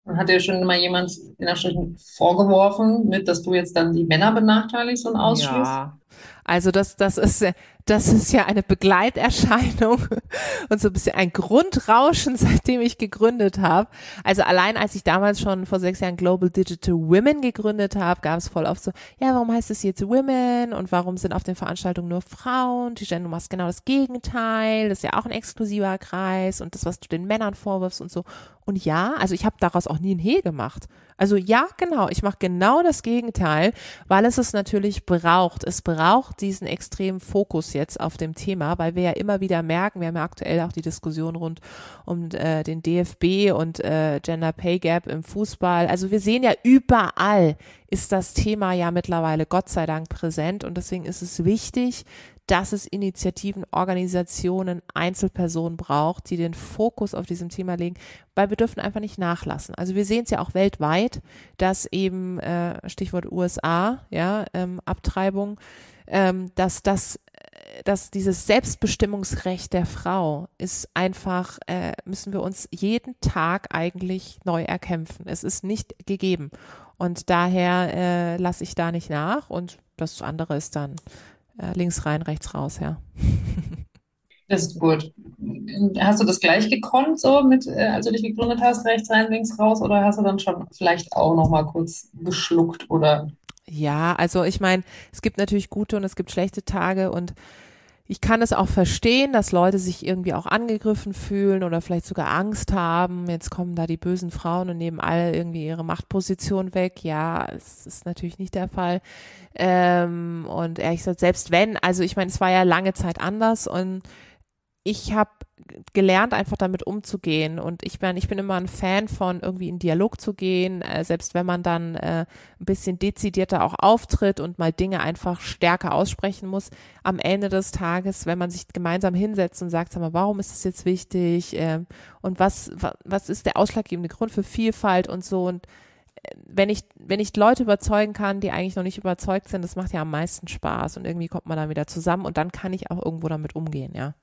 Hat dir schon mal jemand in Anführungsstrichen vorgeworfen, mit, dass du jetzt dann die Männer benachteiligst und ausschließt? Ja, also das, das ist, das ist ja eine Begleiterscheinung und so ein bisschen ein Grundrauschen, seitdem ich gegründet habe. Also allein als ich damals schon vor sechs Jahren Global Digital Women gegründet habe, gab es voll oft so, ja, warum heißt es jetzt Women und warum sind auf den Veranstaltungen nur Frauen? Tijen, du machst genau das Gegenteil, das ist ja auch ein exklusiver Kreis und das, was du den Männern vorwirfst und so. Und ja, also ich habe daraus auch nie ein He gemacht. Also ja, genau, ich mache genau das Gegenteil, weil es es natürlich braucht. Es braucht diesen extremen Fokus jetzt auf dem Thema, weil wir ja immer wieder merken, wir haben ja aktuell auch die Diskussion rund um äh, den DFB und äh, Gender Pay Gap im Fußball. Also wir sehen ja überall ist das Thema ja mittlerweile Gott sei Dank präsent und deswegen ist es wichtig, dass es Initiativen, Organisationen, Einzelpersonen braucht, die den Fokus auf diesem Thema legen, weil wir dürfen einfach nicht nachlassen. Also wir sehen es ja auch weltweit, dass eben, äh, Stichwort USA, ja, ähm, Abtreibung, ähm, dass das dass dieses Selbstbestimmungsrecht der Frau ist einfach, äh, müssen wir uns jeden Tag eigentlich neu erkämpfen. Es ist nicht gegeben. Und daher äh, lasse ich da nicht nach und das andere ist dann äh, links rein, rechts raus, ja. Das ist gut. Hast du das gleich gekonnt, so mit, äh, als du dich gegründet hast, rechts rein, links raus, oder hast du dann schon vielleicht auch noch mal kurz geschluckt oder? Ja, also ich meine, es gibt natürlich gute und es gibt schlechte Tage und ich kann es auch verstehen, dass Leute sich irgendwie auch angegriffen fühlen oder vielleicht sogar Angst haben. Jetzt kommen da die bösen Frauen und nehmen alle irgendwie ihre Machtposition weg. Ja, es ist natürlich nicht der Fall. Ähm, und ehrlich gesagt, selbst wenn, also ich meine, es war ja lange Zeit anders und ich habe gelernt, einfach damit umzugehen. Und ich bin, ich bin immer ein Fan von irgendwie in Dialog zu gehen, äh, selbst wenn man dann äh, ein bisschen dezidierter auch auftritt und mal Dinge einfach stärker aussprechen muss. Am Ende des Tages, wenn man sich gemeinsam hinsetzt und sagt, sag mal, warum ist das jetzt wichtig? Äh, und was, was ist der ausschlaggebende Grund für Vielfalt und so? Und äh, wenn ich, wenn ich Leute überzeugen kann, die eigentlich noch nicht überzeugt sind, das macht ja am meisten Spaß und irgendwie kommt man dann wieder zusammen und dann kann ich auch irgendwo damit umgehen, ja.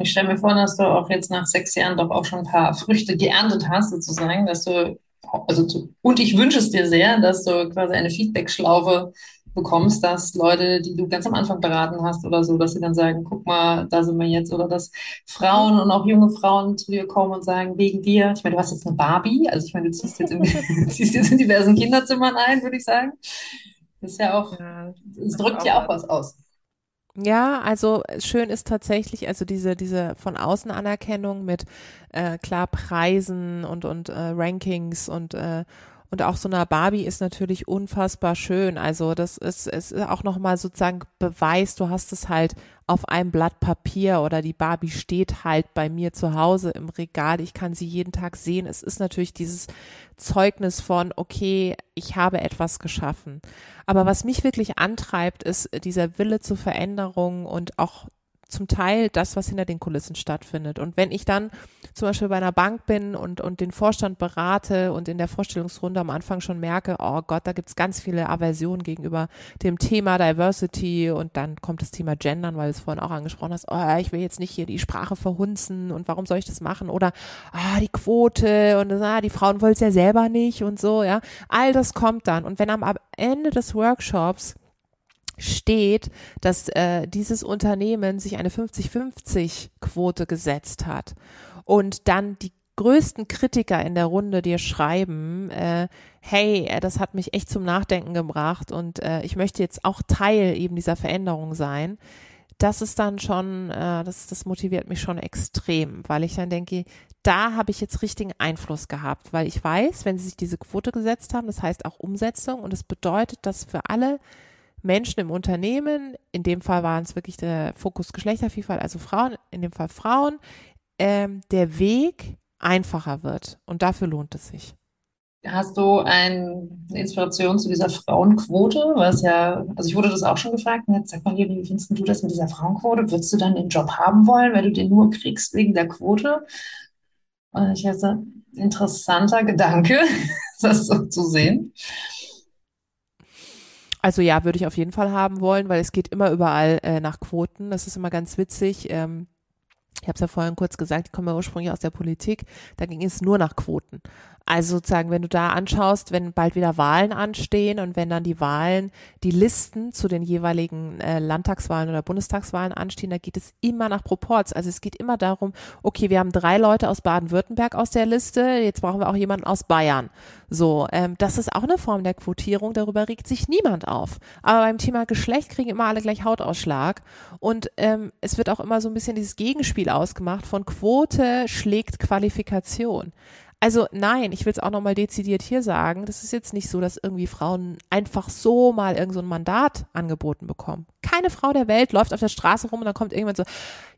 Ich stelle mir vor, dass du auch jetzt nach sechs Jahren doch auch schon ein paar Früchte geerntet hast, sozusagen, dass du, also zu, und ich wünsche es dir sehr, dass du quasi eine Feedback-Schlaufe bekommst, dass Leute, die du ganz am Anfang beraten hast oder so, dass sie dann sagen, guck mal, da sind wir jetzt, oder dass Frauen und auch junge Frauen zu dir kommen und sagen, wegen dir, ich meine, du hast jetzt eine Barbie, also ich meine, du ziehst jetzt in, ziehst jetzt in diversen Kinderzimmern ein, würde ich sagen. Das ist ja auch, es drückt ja auch was aus. Ja, also schön ist tatsächlich, also diese, diese von außen Anerkennung mit äh, klar Preisen und, und äh, Rankings und äh, und auch so einer Barbie ist natürlich unfassbar schön. Also das ist, ist auch nochmal sozusagen Beweis, du hast es halt auf einem Blatt Papier oder die Barbie steht halt bei mir zu Hause im Regal. Ich kann sie jeden Tag sehen. Es ist natürlich dieses Zeugnis von, okay, ich habe etwas geschaffen. Aber was mich wirklich antreibt, ist dieser Wille zur Veränderung und auch zum Teil das, was hinter den Kulissen stattfindet. Und wenn ich dann zum Beispiel bei einer Bank bin und, und den Vorstand berate und in der Vorstellungsrunde am Anfang schon merke, oh Gott, da gibt's ganz viele Aversionen gegenüber dem Thema Diversity und dann kommt das Thema Gendern, weil du es vorhin auch angesprochen hast, oh, ich will jetzt nicht hier die Sprache verhunzen und warum soll ich das machen? Oder ah, die Quote und ah, die Frauen wollen es ja selber nicht und so, ja. All das kommt dann. Und wenn am Ende des Workshops steht, dass äh, dieses Unternehmen sich eine 50-50-Quote gesetzt hat und dann die größten Kritiker in der Runde dir schreiben, äh, hey, äh, das hat mich echt zum Nachdenken gebracht und äh, ich möchte jetzt auch Teil eben dieser Veränderung sein. Das ist dann schon, äh, das, das motiviert mich schon extrem, weil ich dann denke, da habe ich jetzt richtigen Einfluss gehabt, weil ich weiß, wenn sie sich diese Quote gesetzt haben, das heißt auch Umsetzung und es bedeutet, dass für alle Menschen im Unternehmen, in dem Fall waren es wirklich der Fokus Geschlechtervielfalt, also Frauen, in dem Fall Frauen, ähm, der Weg einfacher wird. Und dafür lohnt es sich. Hast du eine Inspiration zu dieser Frauenquote? Was ja, also ich wurde das auch schon gefragt. Und jetzt sag mal hier, wie findest du das mit dieser Frauenquote? Würdest du dann den Job haben wollen, wenn du den nur kriegst wegen der Quote? Und ich hätte interessanter Gedanke, das so zu sehen. Also ja, würde ich auf jeden Fall haben wollen, weil es geht immer überall äh, nach Quoten. Das ist immer ganz witzig. Ähm, ich habe es ja vorhin kurz gesagt, ich komme ja ursprünglich aus der Politik, da ging es nur nach Quoten. Also sozusagen, wenn du da anschaust, wenn bald wieder Wahlen anstehen und wenn dann die Wahlen, die Listen zu den jeweiligen äh, Landtagswahlen oder Bundestagswahlen anstehen, da geht es immer nach Proports. Also es geht immer darum, okay, wir haben drei Leute aus Baden-Württemberg aus der Liste, jetzt brauchen wir auch jemanden aus Bayern. So, ähm, das ist auch eine Form der Quotierung, darüber regt sich niemand auf. Aber beim Thema Geschlecht kriegen immer alle gleich Hautausschlag und ähm, es wird auch immer so ein bisschen dieses Gegenspiel ausgemacht von Quote schlägt Qualifikation. Also nein, ich will es auch nochmal dezidiert hier sagen, das ist jetzt nicht so, dass irgendwie Frauen einfach so mal irgend so ein Mandat angeboten bekommen. Keine Frau der Welt läuft auf der Straße rum und dann kommt irgendwann so,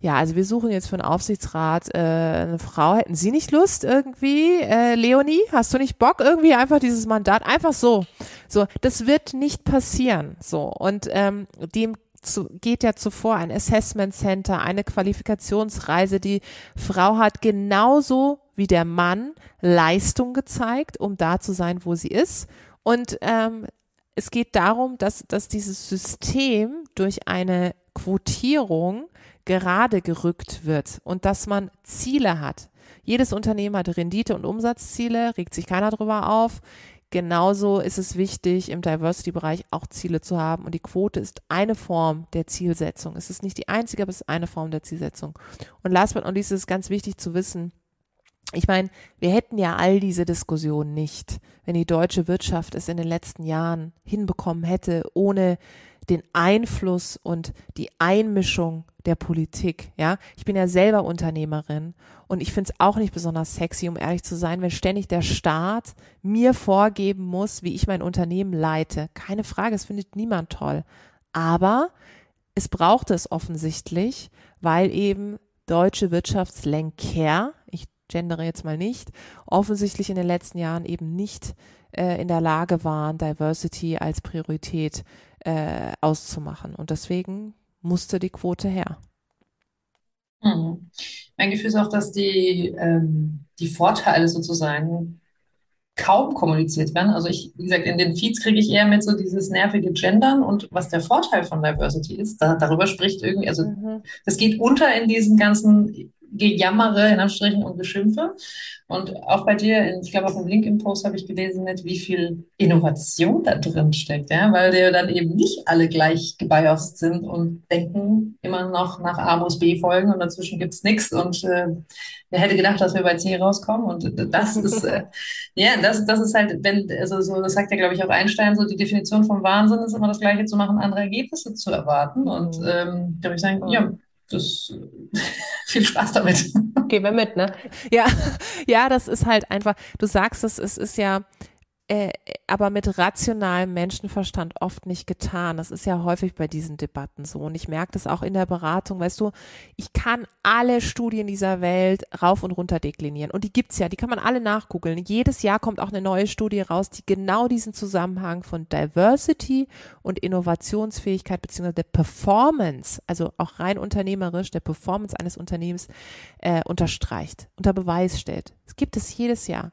ja, also wir suchen jetzt für einen Aufsichtsrat äh, eine Frau, hätten Sie nicht Lust irgendwie, äh, Leonie, hast du nicht Bock irgendwie einfach dieses Mandat, einfach so. So, das wird nicht passieren. So, und ähm, dem zu, geht ja zuvor ein Assessment Center, eine Qualifikationsreise. Die Frau hat genauso wie der Mann Leistung gezeigt, um da zu sein, wo sie ist. Und ähm, es geht darum, dass, dass dieses System durch eine Quotierung gerade gerückt wird und dass man Ziele hat. Jedes Unternehmen hat Rendite- und Umsatzziele, regt sich keiner drüber auf. Genauso ist es wichtig, im Diversity-Bereich auch Ziele zu haben. Und die Quote ist eine Form der Zielsetzung. Es ist nicht die einzige, aber es ist eine Form der Zielsetzung. Und last but not least ist es ganz wichtig zu wissen, ich meine, wir hätten ja all diese Diskussionen nicht, wenn die deutsche Wirtschaft es in den letzten Jahren hinbekommen hätte, ohne den Einfluss und die Einmischung der Politik. Ja, ich bin ja selber Unternehmerin und ich finde es auch nicht besonders sexy, um ehrlich zu sein, wenn ständig der Staat mir vorgeben muss, wie ich mein Unternehmen leite. Keine Frage, es findet niemand toll. Aber es braucht es offensichtlich, weil eben deutsche Wirtschaftslenker, ich gendere jetzt mal nicht, offensichtlich in den letzten Jahren eben nicht äh, in der Lage waren, Diversity als Priorität äh, auszumachen. Und deswegen musste die Quote her. Hm. Mein Gefühl ist auch, dass die, ähm, die Vorteile sozusagen kaum kommuniziert werden. Also ich, wie gesagt, in den Feeds kriege ich eher mit so dieses nervige Gendern und was der Vorteil von Diversity ist, da, darüber spricht irgendwie, also mhm. das geht unter in diesen ganzen Gejammere, in Anstrichen und Geschimpfe. Und auch bei dir, ich glaube, auf dem LinkedIn-Post habe ich gelesen, mit wie viel Innovation da drin steckt, ja, weil wir dann eben nicht alle gleich gebiased sind und denken immer noch nach A muss B folgen und dazwischen gibt es nichts. Und äh, wer hätte gedacht, dass wir bei C rauskommen? Und das ist, äh, ja, das, das ist halt, wenn, also so, das sagt ja, glaube ich, auch Einstein, so die Definition vom Wahnsinn ist immer das Gleiche zu machen, andere Ergebnisse zu erwarten. Und mhm. ähm, da würde ich sagen, ja, das viel Spaß damit. Gehen wir mit, ne? Ja, ja, das ist halt einfach, du sagst es, es ist ja, äh, aber mit rationalem Menschenverstand oft nicht getan. Das ist ja häufig bei diesen Debatten so. Und ich merke das auch in der Beratung. Weißt du, ich kann alle Studien dieser Welt rauf und runter deklinieren. Und die gibt's ja, die kann man alle nachgoogeln. Jedes Jahr kommt auch eine neue Studie raus, die genau diesen Zusammenhang von Diversity und Innovationsfähigkeit beziehungsweise der Performance, also auch rein unternehmerisch, der Performance eines Unternehmens äh, unterstreicht, unter Beweis stellt. Es gibt es jedes Jahr.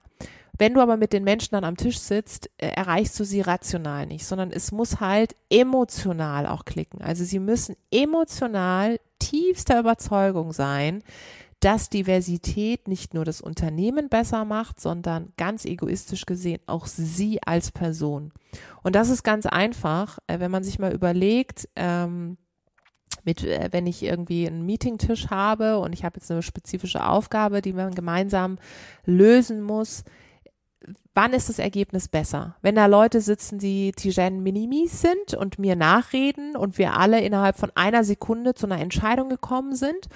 Wenn du aber mit den Menschen dann am Tisch sitzt, äh, erreichst du sie rational nicht, sondern es muss halt emotional auch klicken. Also sie müssen emotional tiefster Überzeugung sein, dass Diversität nicht nur das Unternehmen besser macht, sondern ganz egoistisch gesehen auch sie als Person. Und das ist ganz einfach, äh, wenn man sich mal überlegt, ähm, mit, äh, wenn ich irgendwie einen Meetingtisch habe und ich habe jetzt eine spezifische Aufgabe, die man gemeinsam lösen muss, wann ist das Ergebnis besser? Wenn da Leute sitzen, die Tijen Minimis sind und mir nachreden und wir alle innerhalb von einer Sekunde zu einer Entscheidung gekommen sind?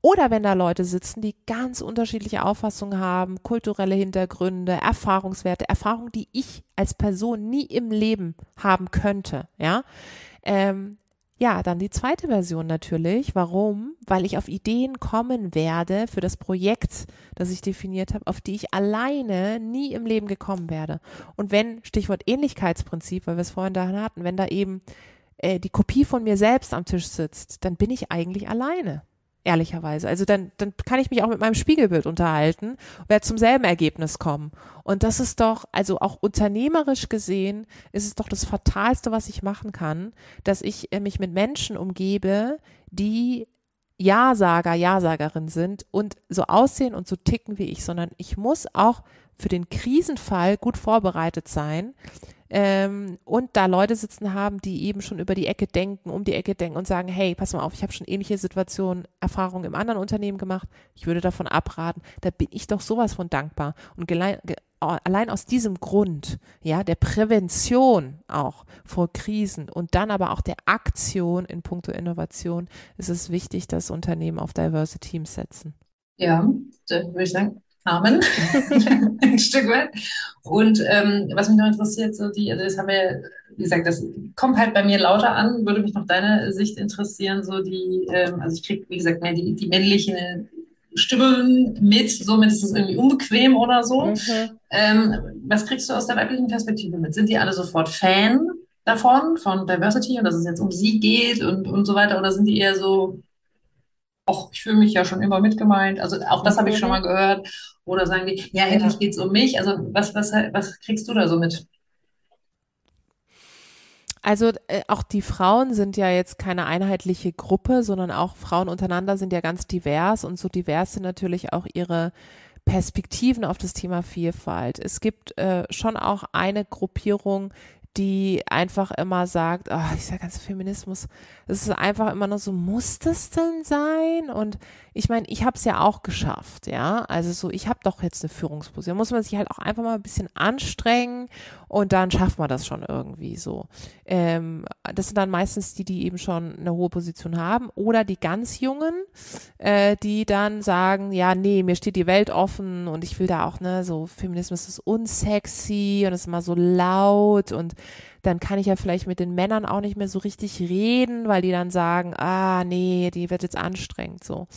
Oder wenn da Leute sitzen, die ganz unterschiedliche Auffassungen haben, kulturelle Hintergründe, Erfahrungswerte, Erfahrungen, die ich als Person nie im Leben haben könnte, ja? Ähm, ja, dann die zweite Version natürlich. Warum? Weil ich auf Ideen kommen werde für das Projekt, das ich definiert habe, auf die ich alleine nie im Leben gekommen werde. Und wenn, Stichwort Ähnlichkeitsprinzip, weil wir es vorhin da hatten, wenn da eben äh, die Kopie von mir selbst am Tisch sitzt, dann bin ich eigentlich alleine ehrlicherweise. Also dann, dann kann ich mich auch mit meinem Spiegelbild unterhalten werde zum selben Ergebnis kommen. Und das ist doch, also auch unternehmerisch gesehen, ist es doch das Fatalste, was ich machen kann, dass ich äh, mich mit Menschen umgebe, die Ja-Sager, Ja-Sagerin sind und so aussehen und so ticken wie ich, sondern ich muss auch für den Krisenfall gut vorbereitet sein ähm, und da Leute sitzen haben, die eben schon über die Ecke denken, um die Ecke denken und sagen, hey, pass mal auf, ich habe schon ähnliche Situationen, Erfahrungen im anderen Unternehmen gemacht, ich würde davon abraten, da bin ich doch sowas von dankbar. Und allein aus diesem Grund, ja, der Prävention auch vor Krisen und dann aber auch der Aktion in puncto Innovation, ist es wichtig, dass Unternehmen auf Diverse Teams setzen. Ja, würde ich sagen, Amen, ein Stück weit. Und ähm, was mich noch interessiert, so die, also das haben wir, wie gesagt, das kommt halt bei mir lauter an, würde mich noch deine Sicht interessieren, so die, ähm, also ich kriege, wie gesagt, mehr die, die männliche Stimme mit, somit ist es irgendwie unbequem oder so. Mhm. Ähm, was kriegst du aus der weiblichen Perspektive mit? Sind die alle sofort Fan davon, von Diversity und dass es jetzt um sie geht und, und so weiter, oder sind die eher so, ach, ich fühle mich ja schon immer mitgemeint. Also auch das habe ich schon mhm. mal gehört. Oder sagen die, ja, endlich ja. geht es um mich. Also was, was, was kriegst du da so mit? Also äh, auch die Frauen sind ja jetzt keine einheitliche Gruppe, sondern auch Frauen untereinander sind ja ganz divers und so divers sind natürlich auch ihre Perspektiven auf das Thema Vielfalt. Es gibt äh, schon auch eine Gruppierung, die einfach immer sagt, oh, dieser ganze Feminismus, es ist einfach immer nur so, muss das denn sein? Und ich meine, ich habe es ja auch geschafft, ja. Also so, ich habe doch jetzt eine Führungsposition. Muss man sich halt auch einfach mal ein bisschen anstrengen und dann schafft man das schon irgendwie so. Ähm, das sind dann meistens die, die eben schon eine hohe Position haben oder die ganz Jungen, äh, die dann sagen, ja, nee, mir steht die Welt offen und ich will da auch, ne, so Feminismus ist unsexy und ist immer so laut und dann kann ich ja vielleicht mit den Männern auch nicht mehr so richtig reden, weil die dann sagen, ah, nee, die wird jetzt anstrengend, so.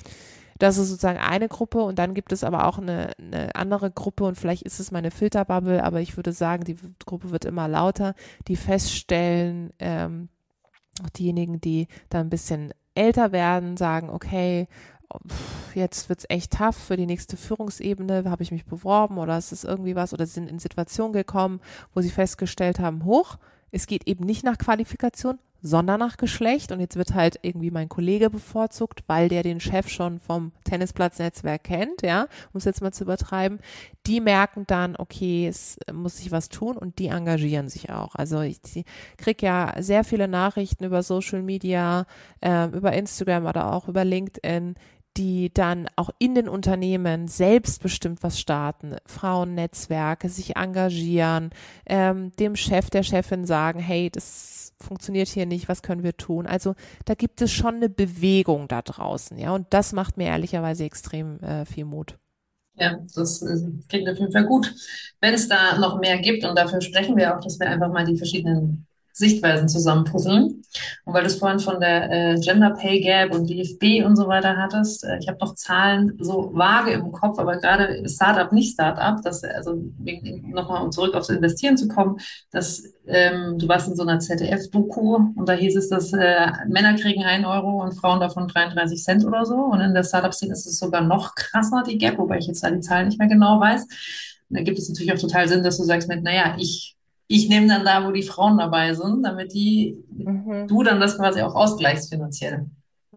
Das ist sozusagen eine Gruppe und dann gibt es aber auch eine, eine andere Gruppe und vielleicht ist es meine Filterbubble, aber ich würde sagen, die Gruppe wird immer lauter, die feststellen, ähm, auch diejenigen, die dann ein bisschen älter werden, sagen, okay, jetzt wird es echt tough für die nächste Führungsebene, habe ich mich beworben oder ist es irgendwie was oder sind in Situationen gekommen, wo sie festgestellt haben, hoch, es geht eben nicht nach Qualifikation, sondern nach Geschlecht. Und jetzt wird halt irgendwie mein Kollege bevorzugt, weil der den Chef schon vom Tennisplatz-Netzwerk kennt, ja, um es jetzt mal zu übertreiben. Die merken dann, okay, es muss sich was tun und die engagieren sich auch. Also ich, ich kriege ja sehr viele Nachrichten über Social Media, äh, über Instagram oder auch über LinkedIn, die dann auch in den Unternehmen selbstbestimmt was starten, Frauennetzwerke, sich engagieren, ähm, dem Chef, der Chefin sagen, hey, das funktioniert hier nicht, was können wir tun? Also da gibt es schon eine Bewegung da draußen, ja, und das macht mir ehrlicherweise extrem äh, viel Mut. Ja, das äh, klingt auf jeden Fall gut. Wenn es da noch mehr gibt, und dafür sprechen wir auch, dass wir einfach mal die verschiedenen Sichtweisen zusammenpuzzeln. Und weil du es vorhin von der äh, Gender Pay Gap und DFB und so weiter hattest, äh, ich habe noch Zahlen so vage im Kopf, aber gerade Startup, nicht Startup, dass, also nochmal um zurück aufs Investieren zu kommen, dass ähm, du warst in so einer ZDF-Doku und da hieß es, dass äh, Männer kriegen 1 Euro und Frauen davon 33 Cent oder so. Und in der Startup-Szene ist es sogar noch krasser, die Gap, wobei ich jetzt da die Zahlen nicht mehr genau weiß. Da gibt es natürlich auch total Sinn, dass du sagst mit, naja, ich ich nehme dann da, wo die Frauen dabei sind, damit die, mhm. du dann das quasi auch ausgleichst finanziell.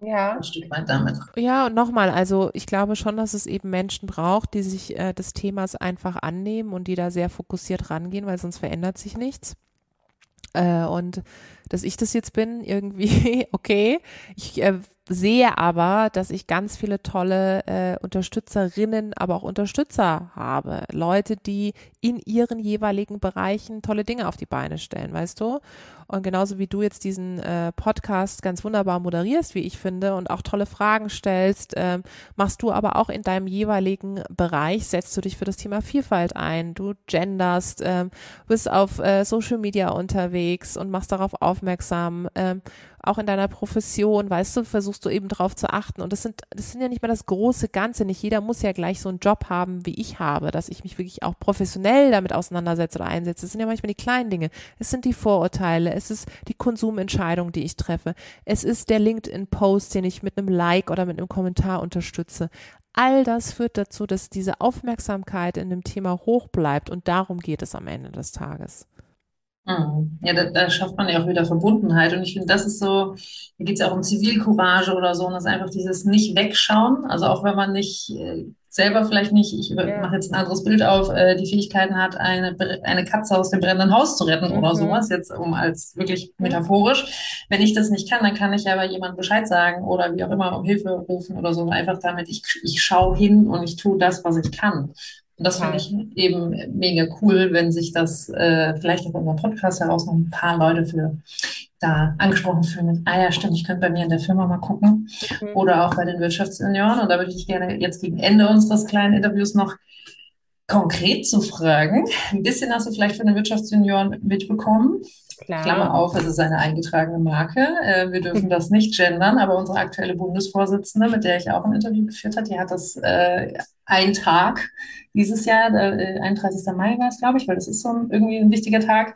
Ja. Ein Stück weit damit. Ja, und nochmal, also ich glaube schon, dass es eben Menschen braucht, die sich äh, des Themas einfach annehmen und die da sehr fokussiert rangehen, weil sonst verändert sich nichts. Äh, und dass ich das jetzt bin, irgendwie okay. Ich äh, sehe aber, dass ich ganz viele tolle äh, Unterstützerinnen, aber auch Unterstützer habe. Leute, die in ihren jeweiligen Bereichen tolle Dinge auf die Beine stellen, weißt du? Und genauso wie du jetzt diesen äh, Podcast ganz wunderbar moderierst, wie ich finde, und auch tolle Fragen stellst, ähm, machst du aber auch in deinem jeweiligen Bereich, setzt du dich für das Thema Vielfalt ein, du genderst, ähm, bist auf äh, Social Media unterwegs und machst darauf aufmerksam. Ähm, auch in deiner Profession, weißt du, versuchst du eben darauf zu achten. Und das sind, das sind ja nicht mal das große Ganze. Nicht jeder muss ja gleich so einen Job haben, wie ich habe, dass ich mich wirklich auch professionell damit auseinandersetze oder einsetze. Es sind ja manchmal die kleinen Dinge. Es sind die Vorurteile. Es ist die Konsumentscheidung, die ich treffe. Es ist der LinkedIn-Post, den ich mit einem Like oder mit einem Kommentar unterstütze. All das führt dazu, dass diese Aufmerksamkeit in dem Thema hoch bleibt und darum geht es am Ende des Tages. Mhm. Ja, da, da schafft man ja auch wieder Verbundenheit. Und ich finde, das ist so, da geht es ja auch um Zivilcourage oder so. Und das ist einfach dieses Nicht-Wegschauen. Also auch wenn man nicht äh, selber vielleicht nicht, ich ja. mache jetzt ein anderes Bild auf, äh, die Fähigkeiten hat, eine, eine Katze aus dem brennenden Haus zu retten mhm. oder sowas, jetzt um als wirklich metaphorisch. Wenn ich das nicht kann, dann kann ich aber jemand Bescheid sagen oder wie auch immer um Hilfe rufen oder so. Einfach damit, ich, ich schaue hin und ich tue das, was ich kann. Und das finde ich eben mega cool, wenn sich das äh, vielleicht auch unser Podcast heraus noch ein paar Leute für da angesprochen fühlen. Ah ja, stimmt, ich könnte bei mir in der Firma mal gucken mhm. oder auch bei den Wirtschaftssenioren. Und da würde ich gerne jetzt gegen Ende unseres kleinen Interviews noch konkret zu fragen. Ein bisschen hast du vielleicht von den Wirtschaftssenioren mitbekommen. Klar. Klammer auf, es ist eine eingetragene Marke. Äh, wir dürfen das nicht gendern, aber unsere aktuelle Bundesvorsitzende, mit der ich auch ein Interview geführt habe, die hat das äh, ein Tag dieses Jahr, äh, 31. Mai war es, glaube ich, weil das ist so ein, irgendwie ein wichtiger Tag,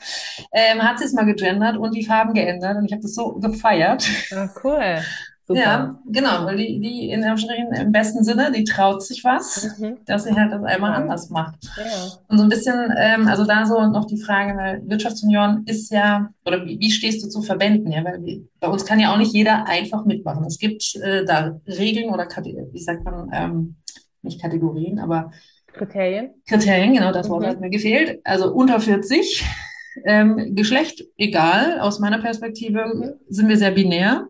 ähm, hat sie es mal gegendert und die Farben geändert und ich habe das so gefeiert. Ah, cool. Super. Ja, genau, weil die, die in im besten Sinne, die traut sich was, mhm. dass sie halt das einmal anders macht. Ja. Und so ein bisschen, ähm, also da so noch die Frage, weil Wirtschaftsunion ist ja, oder wie, wie stehst du zu Verbänden? Ja, weil wir, bei uns kann ja auch nicht jeder einfach mitmachen. Es gibt äh, da Regeln oder, wie sagt man, ähm, nicht Kategorien, aber Kriterien. Kriterien, genau, das Wort mhm. hat mir gefehlt. Also unter 40. Ähm, Geschlecht, egal, aus meiner Perspektive mhm. sind wir sehr binär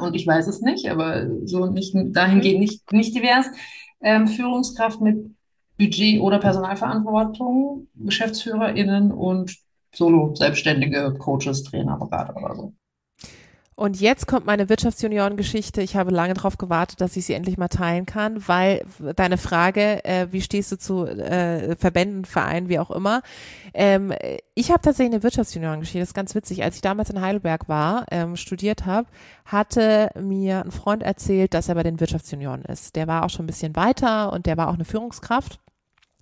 und ich weiß es nicht, aber so nicht dahingehend mhm. nicht, nicht divers. Ähm, Führungskraft mit Budget- oder Personalverantwortung, GeschäftsführerInnen und Solo-Selbstständige Coaches, Trainer, Berater oder so. Und jetzt kommt meine Wirtschaftsjunioren-Geschichte. Ich habe lange darauf gewartet, dass ich sie endlich mal teilen kann, weil deine Frage, äh, wie stehst du zu äh, Verbänden, Vereinen, wie auch immer. Ähm, ich habe tatsächlich eine Wirtschaftsjunioren-Geschichte. Das ist ganz witzig. Als ich damals in Heidelberg war, ähm, studiert habe, hatte mir ein Freund erzählt, dass er bei den Wirtschaftsjunioren ist. Der war auch schon ein bisschen weiter und der war auch eine Führungskraft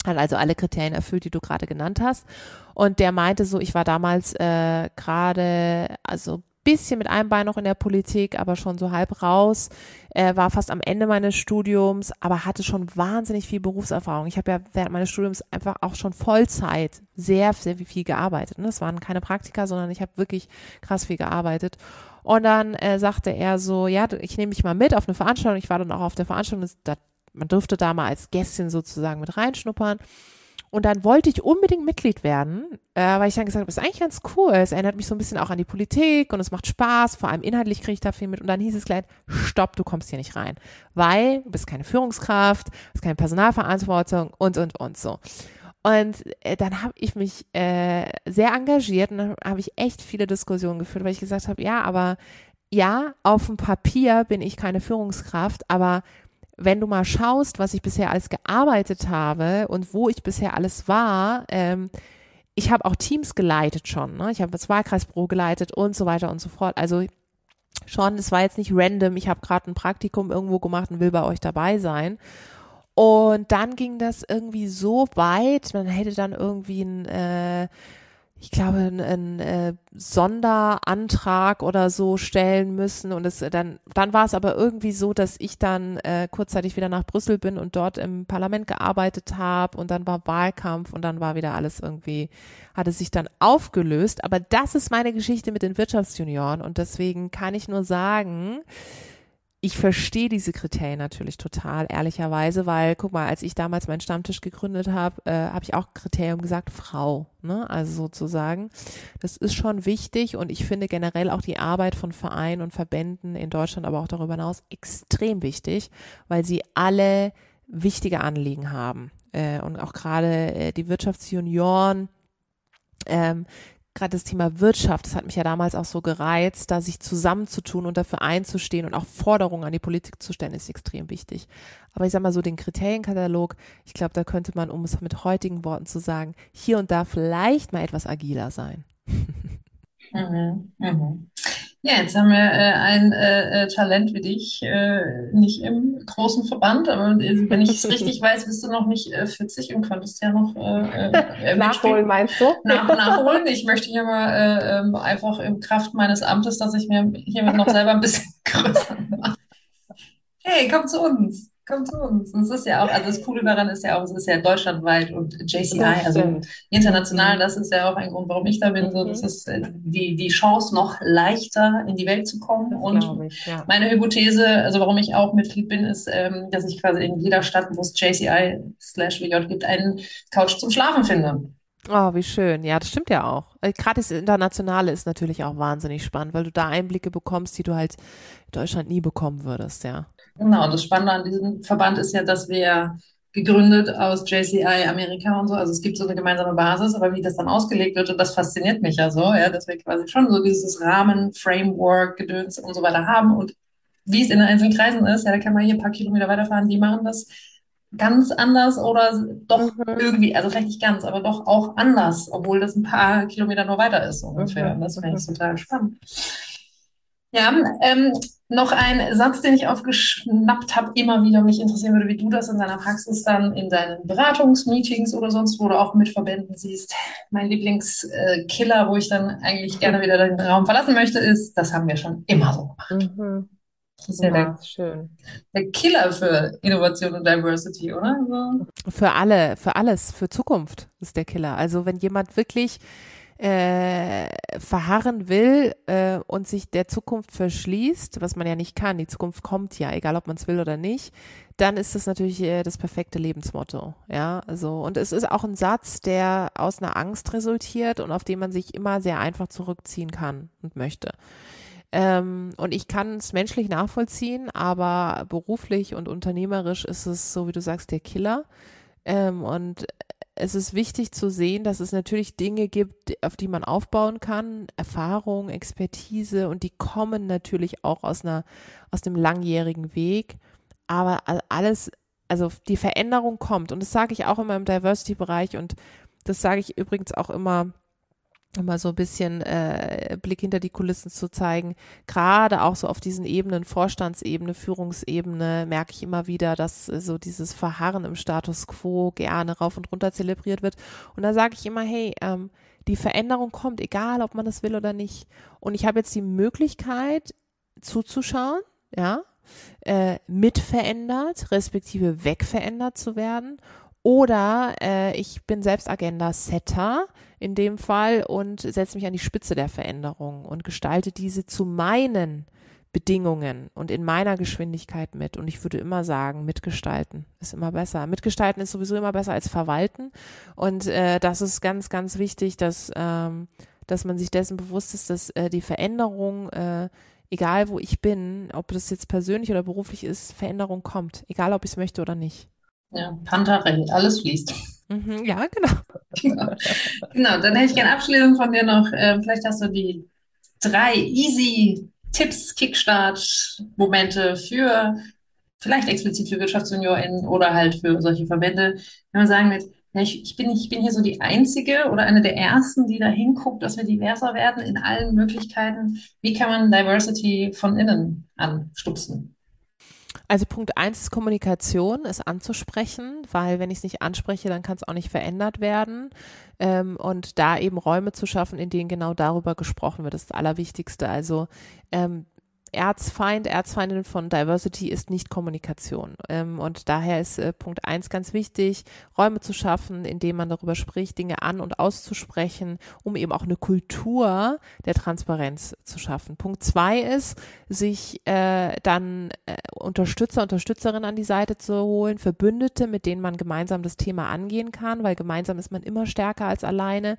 hat also alle Kriterien erfüllt, die du gerade genannt hast. Und der meinte so, ich war damals äh, gerade, also bisschen mit einem Bein noch in der Politik, aber schon so halb raus. Er war fast am Ende meines Studiums, aber hatte schon wahnsinnig viel Berufserfahrung. Ich habe ja während meines Studiums einfach auch schon Vollzeit sehr, sehr viel gearbeitet. Das waren keine Praktika, sondern ich habe wirklich krass viel gearbeitet. Und dann äh, sagte er so, ja, ich nehme dich mal mit auf eine Veranstaltung. Ich war dann auch auf der Veranstaltung. Das, man durfte da mal als Gästin sozusagen mit reinschnuppern. Und dann wollte ich unbedingt Mitglied werden, äh, weil ich dann gesagt habe, das ist eigentlich ganz cool. Es erinnert mich so ein bisschen auch an die Politik und es macht Spaß. Vor allem inhaltlich kriege ich da viel mit. Und dann hieß es gleich, stopp, du kommst hier nicht rein. Weil du bist keine Führungskraft, hast keine Personalverantwortung und, und, und so. Und äh, dann habe ich mich äh, sehr engagiert und dann habe ich echt viele Diskussionen geführt, weil ich gesagt habe, ja, aber ja, auf dem Papier bin ich keine Führungskraft, aber wenn du mal schaust, was ich bisher alles gearbeitet habe und wo ich bisher alles war, ähm, ich habe auch Teams geleitet schon. Ne? Ich habe das Wahlkreisbüro geleitet und so weiter und so fort. Also schon, es war jetzt nicht random. Ich habe gerade ein Praktikum irgendwo gemacht und will bei euch dabei sein. Und dann ging das irgendwie so weit, man hätte dann irgendwie ein äh, ich glaube, einen, äh, Sonderantrag oder so stellen müssen. Und es dann, dann war es aber irgendwie so, dass ich dann äh, kurzzeitig wieder nach Brüssel bin und dort im Parlament gearbeitet habe und dann war Wahlkampf und dann war wieder alles irgendwie, hatte sich dann aufgelöst. Aber das ist meine Geschichte mit den Wirtschaftsjunioren und deswegen kann ich nur sagen, ich verstehe diese Kriterien natürlich total, ehrlicherweise, weil, guck mal, als ich damals meinen Stammtisch gegründet habe, äh, habe ich auch Kriterium gesagt, Frau, ne? Also sozusagen. Das ist schon wichtig und ich finde generell auch die Arbeit von Vereinen und Verbänden in Deutschland, aber auch darüber hinaus extrem wichtig, weil sie alle wichtige Anliegen haben. Äh, und auch gerade äh, die Wirtschaftsjunioren, ähm, gerade das Thema Wirtschaft, das hat mich ja damals auch so gereizt, da sich zusammenzutun und dafür einzustehen und auch Forderungen an die Politik zu stellen, ist extrem wichtig. Aber ich sag mal so, den Kriterienkatalog, ich glaube, da könnte man, um es mit heutigen Worten zu sagen, hier und da vielleicht mal etwas agiler sein. Mhm, mhm. Ja, jetzt haben wir äh, ein äh, äh, Talent wie dich, äh, nicht im großen Verband, aber äh, wenn ich es richtig weiß, bist du noch nicht äh, 40 und könntest ja noch äh, nachholen, meinst du? Nach, nachholen. Ich möchte hier mal ähm, einfach im Kraft meines Amtes, dass ich mir hiermit noch selber ein bisschen größer mache. Hey, komm zu uns komm zu uns. Und es ist ja auch, also das Coole daran ist ja auch, es ist ja deutschlandweit und JCI, also international, das ist ja auch ein Grund, warum ich da bin. So, das mhm. ist äh, die, die Chance, noch leichter in die Welt zu kommen. Und ich, ja. meine Hypothese, also warum ich auch Mitglied bin, ist, ähm, dass ich quasi in jeder Stadt, wo es JCI slash WJ gibt, einen Couch zum Schlafen finde. Oh, wie schön. Ja, das stimmt ja auch. Äh, gerade das Internationale ist natürlich auch wahnsinnig spannend, weil du da Einblicke bekommst, die du halt in Deutschland nie bekommen würdest, ja. Genau, das Spannende an diesem Verband ist ja, dass wir gegründet aus JCI Amerika und so. Also es gibt so eine gemeinsame Basis, aber wie das dann ausgelegt wird, und das fasziniert mich ja so, ja, dass wir quasi schon so dieses Rahmen, Framework, Gedöns und so weiter haben. Und wie es in den einzelnen Kreisen ist, ja, da kann man hier ein paar Kilometer weiterfahren, die machen das ganz anders oder doch mhm. irgendwie, also vielleicht nicht ganz, aber doch auch anders, obwohl das ein paar Kilometer nur weiter ist ungefähr. Mhm. Das finde ich total spannend. Ja, ähm, noch ein Satz, den ich aufgeschnappt habe, immer wieder mich interessieren würde, wie du das in deiner Praxis dann in deinen Beratungsmeetings oder sonst, wo du auch mit Verbänden siehst. Mein Lieblingskiller, wo ich dann eigentlich gerne wieder den Raum verlassen möchte, ist, das haben wir schon immer so gemacht. Mhm. Das ist ja der, schön. der Killer für Innovation und Diversity, oder? So. Für alle, für alles, für Zukunft ist der Killer. Also wenn jemand wirklich äh, verharren will äh, und sich der Zukunft verschließt, was man ja nicht kann, die Zukunft kommt ja, egal ob man es will oder nicht, dann ist das natürlich äh, das perfekte Lebensmotto. Ja, also, und es ist auch ein Satz, der aus einer Angst resultiert und auf den man sich immer sehr einfach zurückziehen kann und möchte. Ähm, und ich kann es menschlich nachvollziehen, aber beruflich und unternehmerisch ist es, so wie du sagst, der Killer Ähm, und es ist wichtig zu sehen, dass es natürlich Dinge gibt, auf die man aufbauen kann, Erfahrung, Expertise und die kommen natürlich auch aus einer, aus dem langjährigen Weg. Aber alles, also die Veränderung kommt und das sage ich auch immer im Diversity-Bereich und das sage ich übrigens auch immer mal so ein bisschen äh, Blick hinter die Kulissen zu zeigen. Gerade auch so auf diesen Ebenen, Vorstandsebene, Führungsebene, merke ich immer wieder, dass äh, so dieses Verharren im Status quo gerne rauf und runter zelebriert wird. Und da sage ich immer, hey, ähm, die Veränderung kommt, egal ob man das will oder nicht. Und ich habe jetzt die Möglichkeit zuzuschauen, ja, äh, mitverändert, respektive wegverändert zu werden. Oder äh, ich bin selbst Agenda-Setter in dem Fall und setze mich an die Spitze der Veränderung und gestalte diese zu meinen Bedingungen und in meiner Geschwindigkeit mit. Und ich würde immer sagen, mitgestalten ist immer besser. Mitgestalten ist sowieso immer besser als verwalten. Und äh, das ist ganz, ganz wichtig, dass, ähm, dass man sich dessen bewusst ist, dass äh, die Veränderung, äh, egal wo ich bin, ob das jetzt persönlich oder beruflich ist, Veränderung kommt, egal ob ich es möchte oder nicht. Ja, Panther alles fließt. Mhm, ja, genau. genau. Dann hätte ich gerne Abschließung von dir noch. Ähm, vielleicht hast du die drei easy Tipps, Kickstart-Momente für vielleicht explizit für WirtschaftsjuniorInnen oder halt für solche Verbände, wenn man sagen wird, ja, ich, ich, bin, ich bin hier so die Einzige oder eine der Ersten, die da hinguckt, dass wir diverser werden in allen Möglichkeiten. Wie kann man Diversity von innen anstupsen? Also Punkt eins ist Kommunikation, es anzusprechen, weil wenn ich es nicht anspreche, dann kann es auch nicht verändert werden. Ähm, und da eben Räume zu schaffen, in denen genau darüber gesprochen wird, ist das Allerwichtigste. Also ähm, Erzfeind, Erzfeindin von Diversity ist nicht Kommunikation. Ähm, und daher ist äh, Punkt eins ganz wichtig, Räume zu schaffen, in denen man darüber spricht, Dinge an- und auszusprechen, um eben auch eine Kultur der Transparenz zu schaffen. Punkt zwei ist, sich äh, dann äh, Unterstützer, Unterstützerinnen an die Seite zu holen, Verbündete, mit denen man gemeinsam das Thema angehen kann, weil gemeinsam ist man immer stärker als alleine.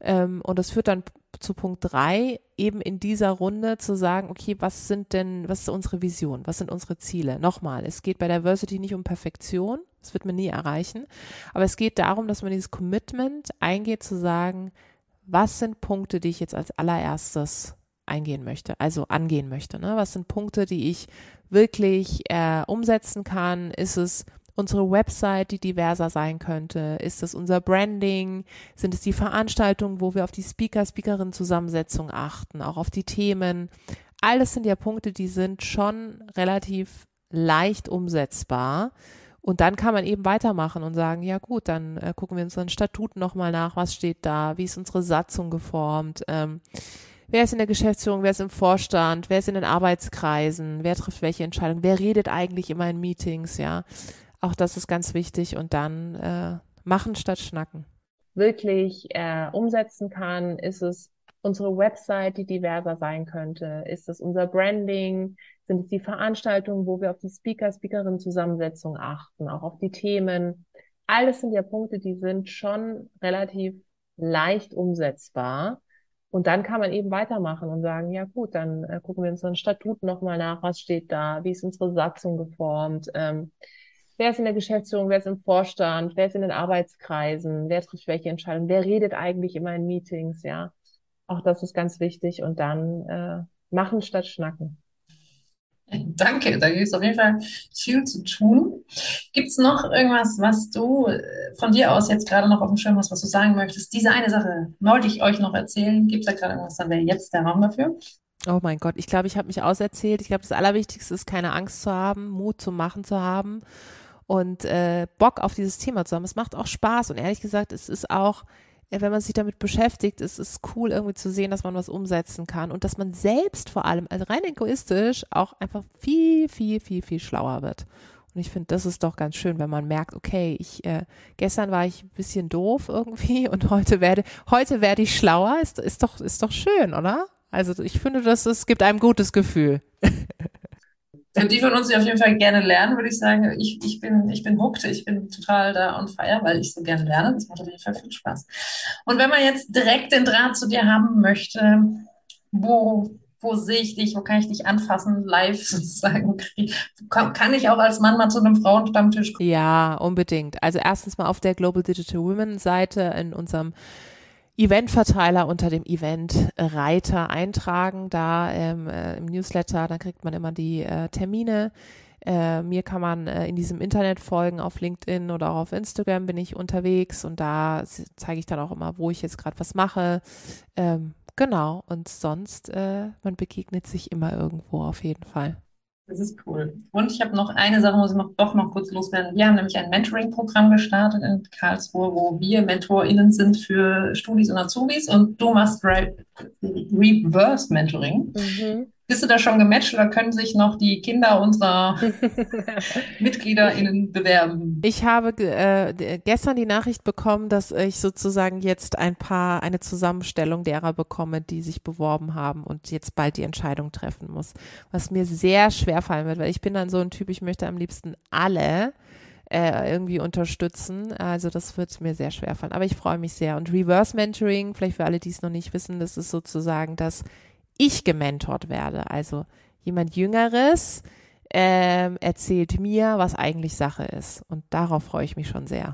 Ähm, und das führt dann zu Punkt drei, eben in dieser Runde zu sagen, okay, was sind denn, was ist unsere Vision, was sind unsere Ziele? Nochmal, es geht bei Diversity nicht um Perfektion, das wird man nie erreichen, aber es geht darum, dass man dieses Commitment eingeht zu sagen, was sind Punkte, die ich jetzt als allererstes eingehen möchte, also angehen möchte. Ne? Was sind Punkte, die ich wirklich äh, umsetzen kann? Ist es unsere Website, die diverser sein könnte? Ist es unser Branding? Sind es die Veranstaltungen, wo wir auf die Speaker, Speakerin Zusammensetzung achten, auch auf die Themen? Alles sind ja Punkte, die sind schon relativ leicht umsetzbar. Und dann kann man eben weitermachen und sagen, ja gut, dann äh, gucken wir unseren Statuten nochmal nach, was steht da, wie ist unsere Satzung geformt, ähm, wer ist in der Geschäftsführung, wer ist im Vorstand, wer ist in den Arbeitskreisen, wer trifft welche Entscheidungen, wer redet eigentlich immer in Meetings, ja. Auch das ist ganz wichtig und dann äh, machen statt schnacken. Wirklich äh, umsetzen kann, ist es unsere Website, die diverser sein könnte? Ist es unser Branding? Sind es die Veranstaltungen, wo wir auf die Speaker, Speakerin Zusammensetzung achten, auch auf die Themen? Alles sind ja Punkte, die sind schon relativ leicht umsetzbar. Und dann kann man eben weitermachen und sagen, ja gut, dann äh, gucken wir uns unseren Statut nochmal nach, was steht da, wie ist unsere Satzung geformt, ähm, Wer ist in der Geschäftsführung, wer ist im Vorstand, wer ist in den Arbeitskreisen, wer trifft welche Entscheidungen, wer redet eigentlich immer in Meetings, ja. Auch das ist ganz wichtig und dann äh, machen statt schnacken. Danke, da gibt es auf jeden Fall viel zu tun. Gibt es noch irgendwas, was du äh, von dir aus jetzt gerade noch auf dem Schirm hast, was du sagen möchtest? Diese eine Sache wollte ich euch noch erzählen. Gibt es da gerade irgendwas, dann wäre jetzt der Raum dafür. Oh mein Gott, ich glaube, ich habe mich auserzählt. Ich glaube, das Allerwichtigste ist, keine Angst zu haben, Mut zu machen zu haben und äh, Bock auf dieses Thema zu haben. Es macht auch Spaß und ehrlich gesagt, es ist auch, äh, wenn man sich damit beschäftigt, es ist cool irgendwie zu sehen, dass man was umsetzen kann und dass man selbst vor allem, also rein egoistisch, auch einfach viel, viel, viel, viel schlauer wird. Und ich finde, das ist doch ganz schön, wenn man merkt, okay, ich äh, gestern war ich ein bisschen doof irgendwie und heute werde heute werde ich schlauer. Ist, ist doch ist doch schön, oder? Also ich finde, dass es gibt einem gutes Gefühl. Wenn die von uns auf jeden Fall gerne lernen, würde ich sagen, ich, ich, bin, ich bin hooked, ich bin total da on fire, weil ich so gerne lerne. Das macht auf jeden Fall viel Spaß. Und wenn man jetzt direkt den Draht zu dir haben möchte, wo wo sehe ich dich, wo kann ich dich anfassen, live sozusagen? Kann ich auch als Mann mal zu einem Frauenstammtisch kommen? Ja, unbedingt. Also erstens mal auf der Global Digital Women Seite in unserem Eventverteiler unter dem Event Reiter eintragen, da ähm, äh, im Newsletter, dann kriegt man immer die äh, Termine. Äh, mir kann man äh, in diesem Internet folgen, auf LinkedIn oder auch auf Instagram bin ich unterwegs und da zeige ich dann auch immer, wo ich jetzt gerade was mache. Ähm, genau, und sonst, äh, man begegnet sich immer irgendwo auf jeden Fall. Das ist cool. Und ich habe noch eine Sache, muss ich noch, doch noch kurz loswerden. Wir haben nämlich ein Mentoring-Programm gestartet in Karlsruhe, wo wir MentorInnen sind für Studis und Azubis und du machst Re Reverse Mentoring. Mhm. Bist du da schon gematcht oder können sich noch die Kinder unserer MitgliederInnen bewerben? Ich habe äh, gestern die Nachricht bekommen, dass ich sozusagen jetzt ein paar, eine Zusammenstellung derer bekomme, die sich beworben haben und jetzt bald die Entscheidung treffen muss. Was mir sehr schwer fallen wird, weil ich bin dann so ein Typ, ich möchte am liebsten alle äh, irgendwie unterstützen. Also das wird mir sehr schwer fallen. Aber ich freue mich sehr. Und Reverse Mentoring, vielleicht für alle, die es noch nicht wissen, das ist sozusagen das ich gementort werde. Also jemand Jüngeres ähm, erzählt mir, was eigentlich Sache ist. Und darauf freue ich mich schon sehr.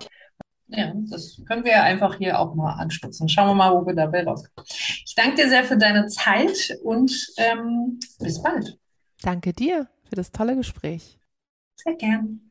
Ja, das können wir einfach hier auch mal anstupsen. Schauen wir mal, wo wir dabei rauskommen. Ich danke dir sehr für deine Zeit und ähm, bis bald. Danke dir für das tolle Gespräch. Sehr gern.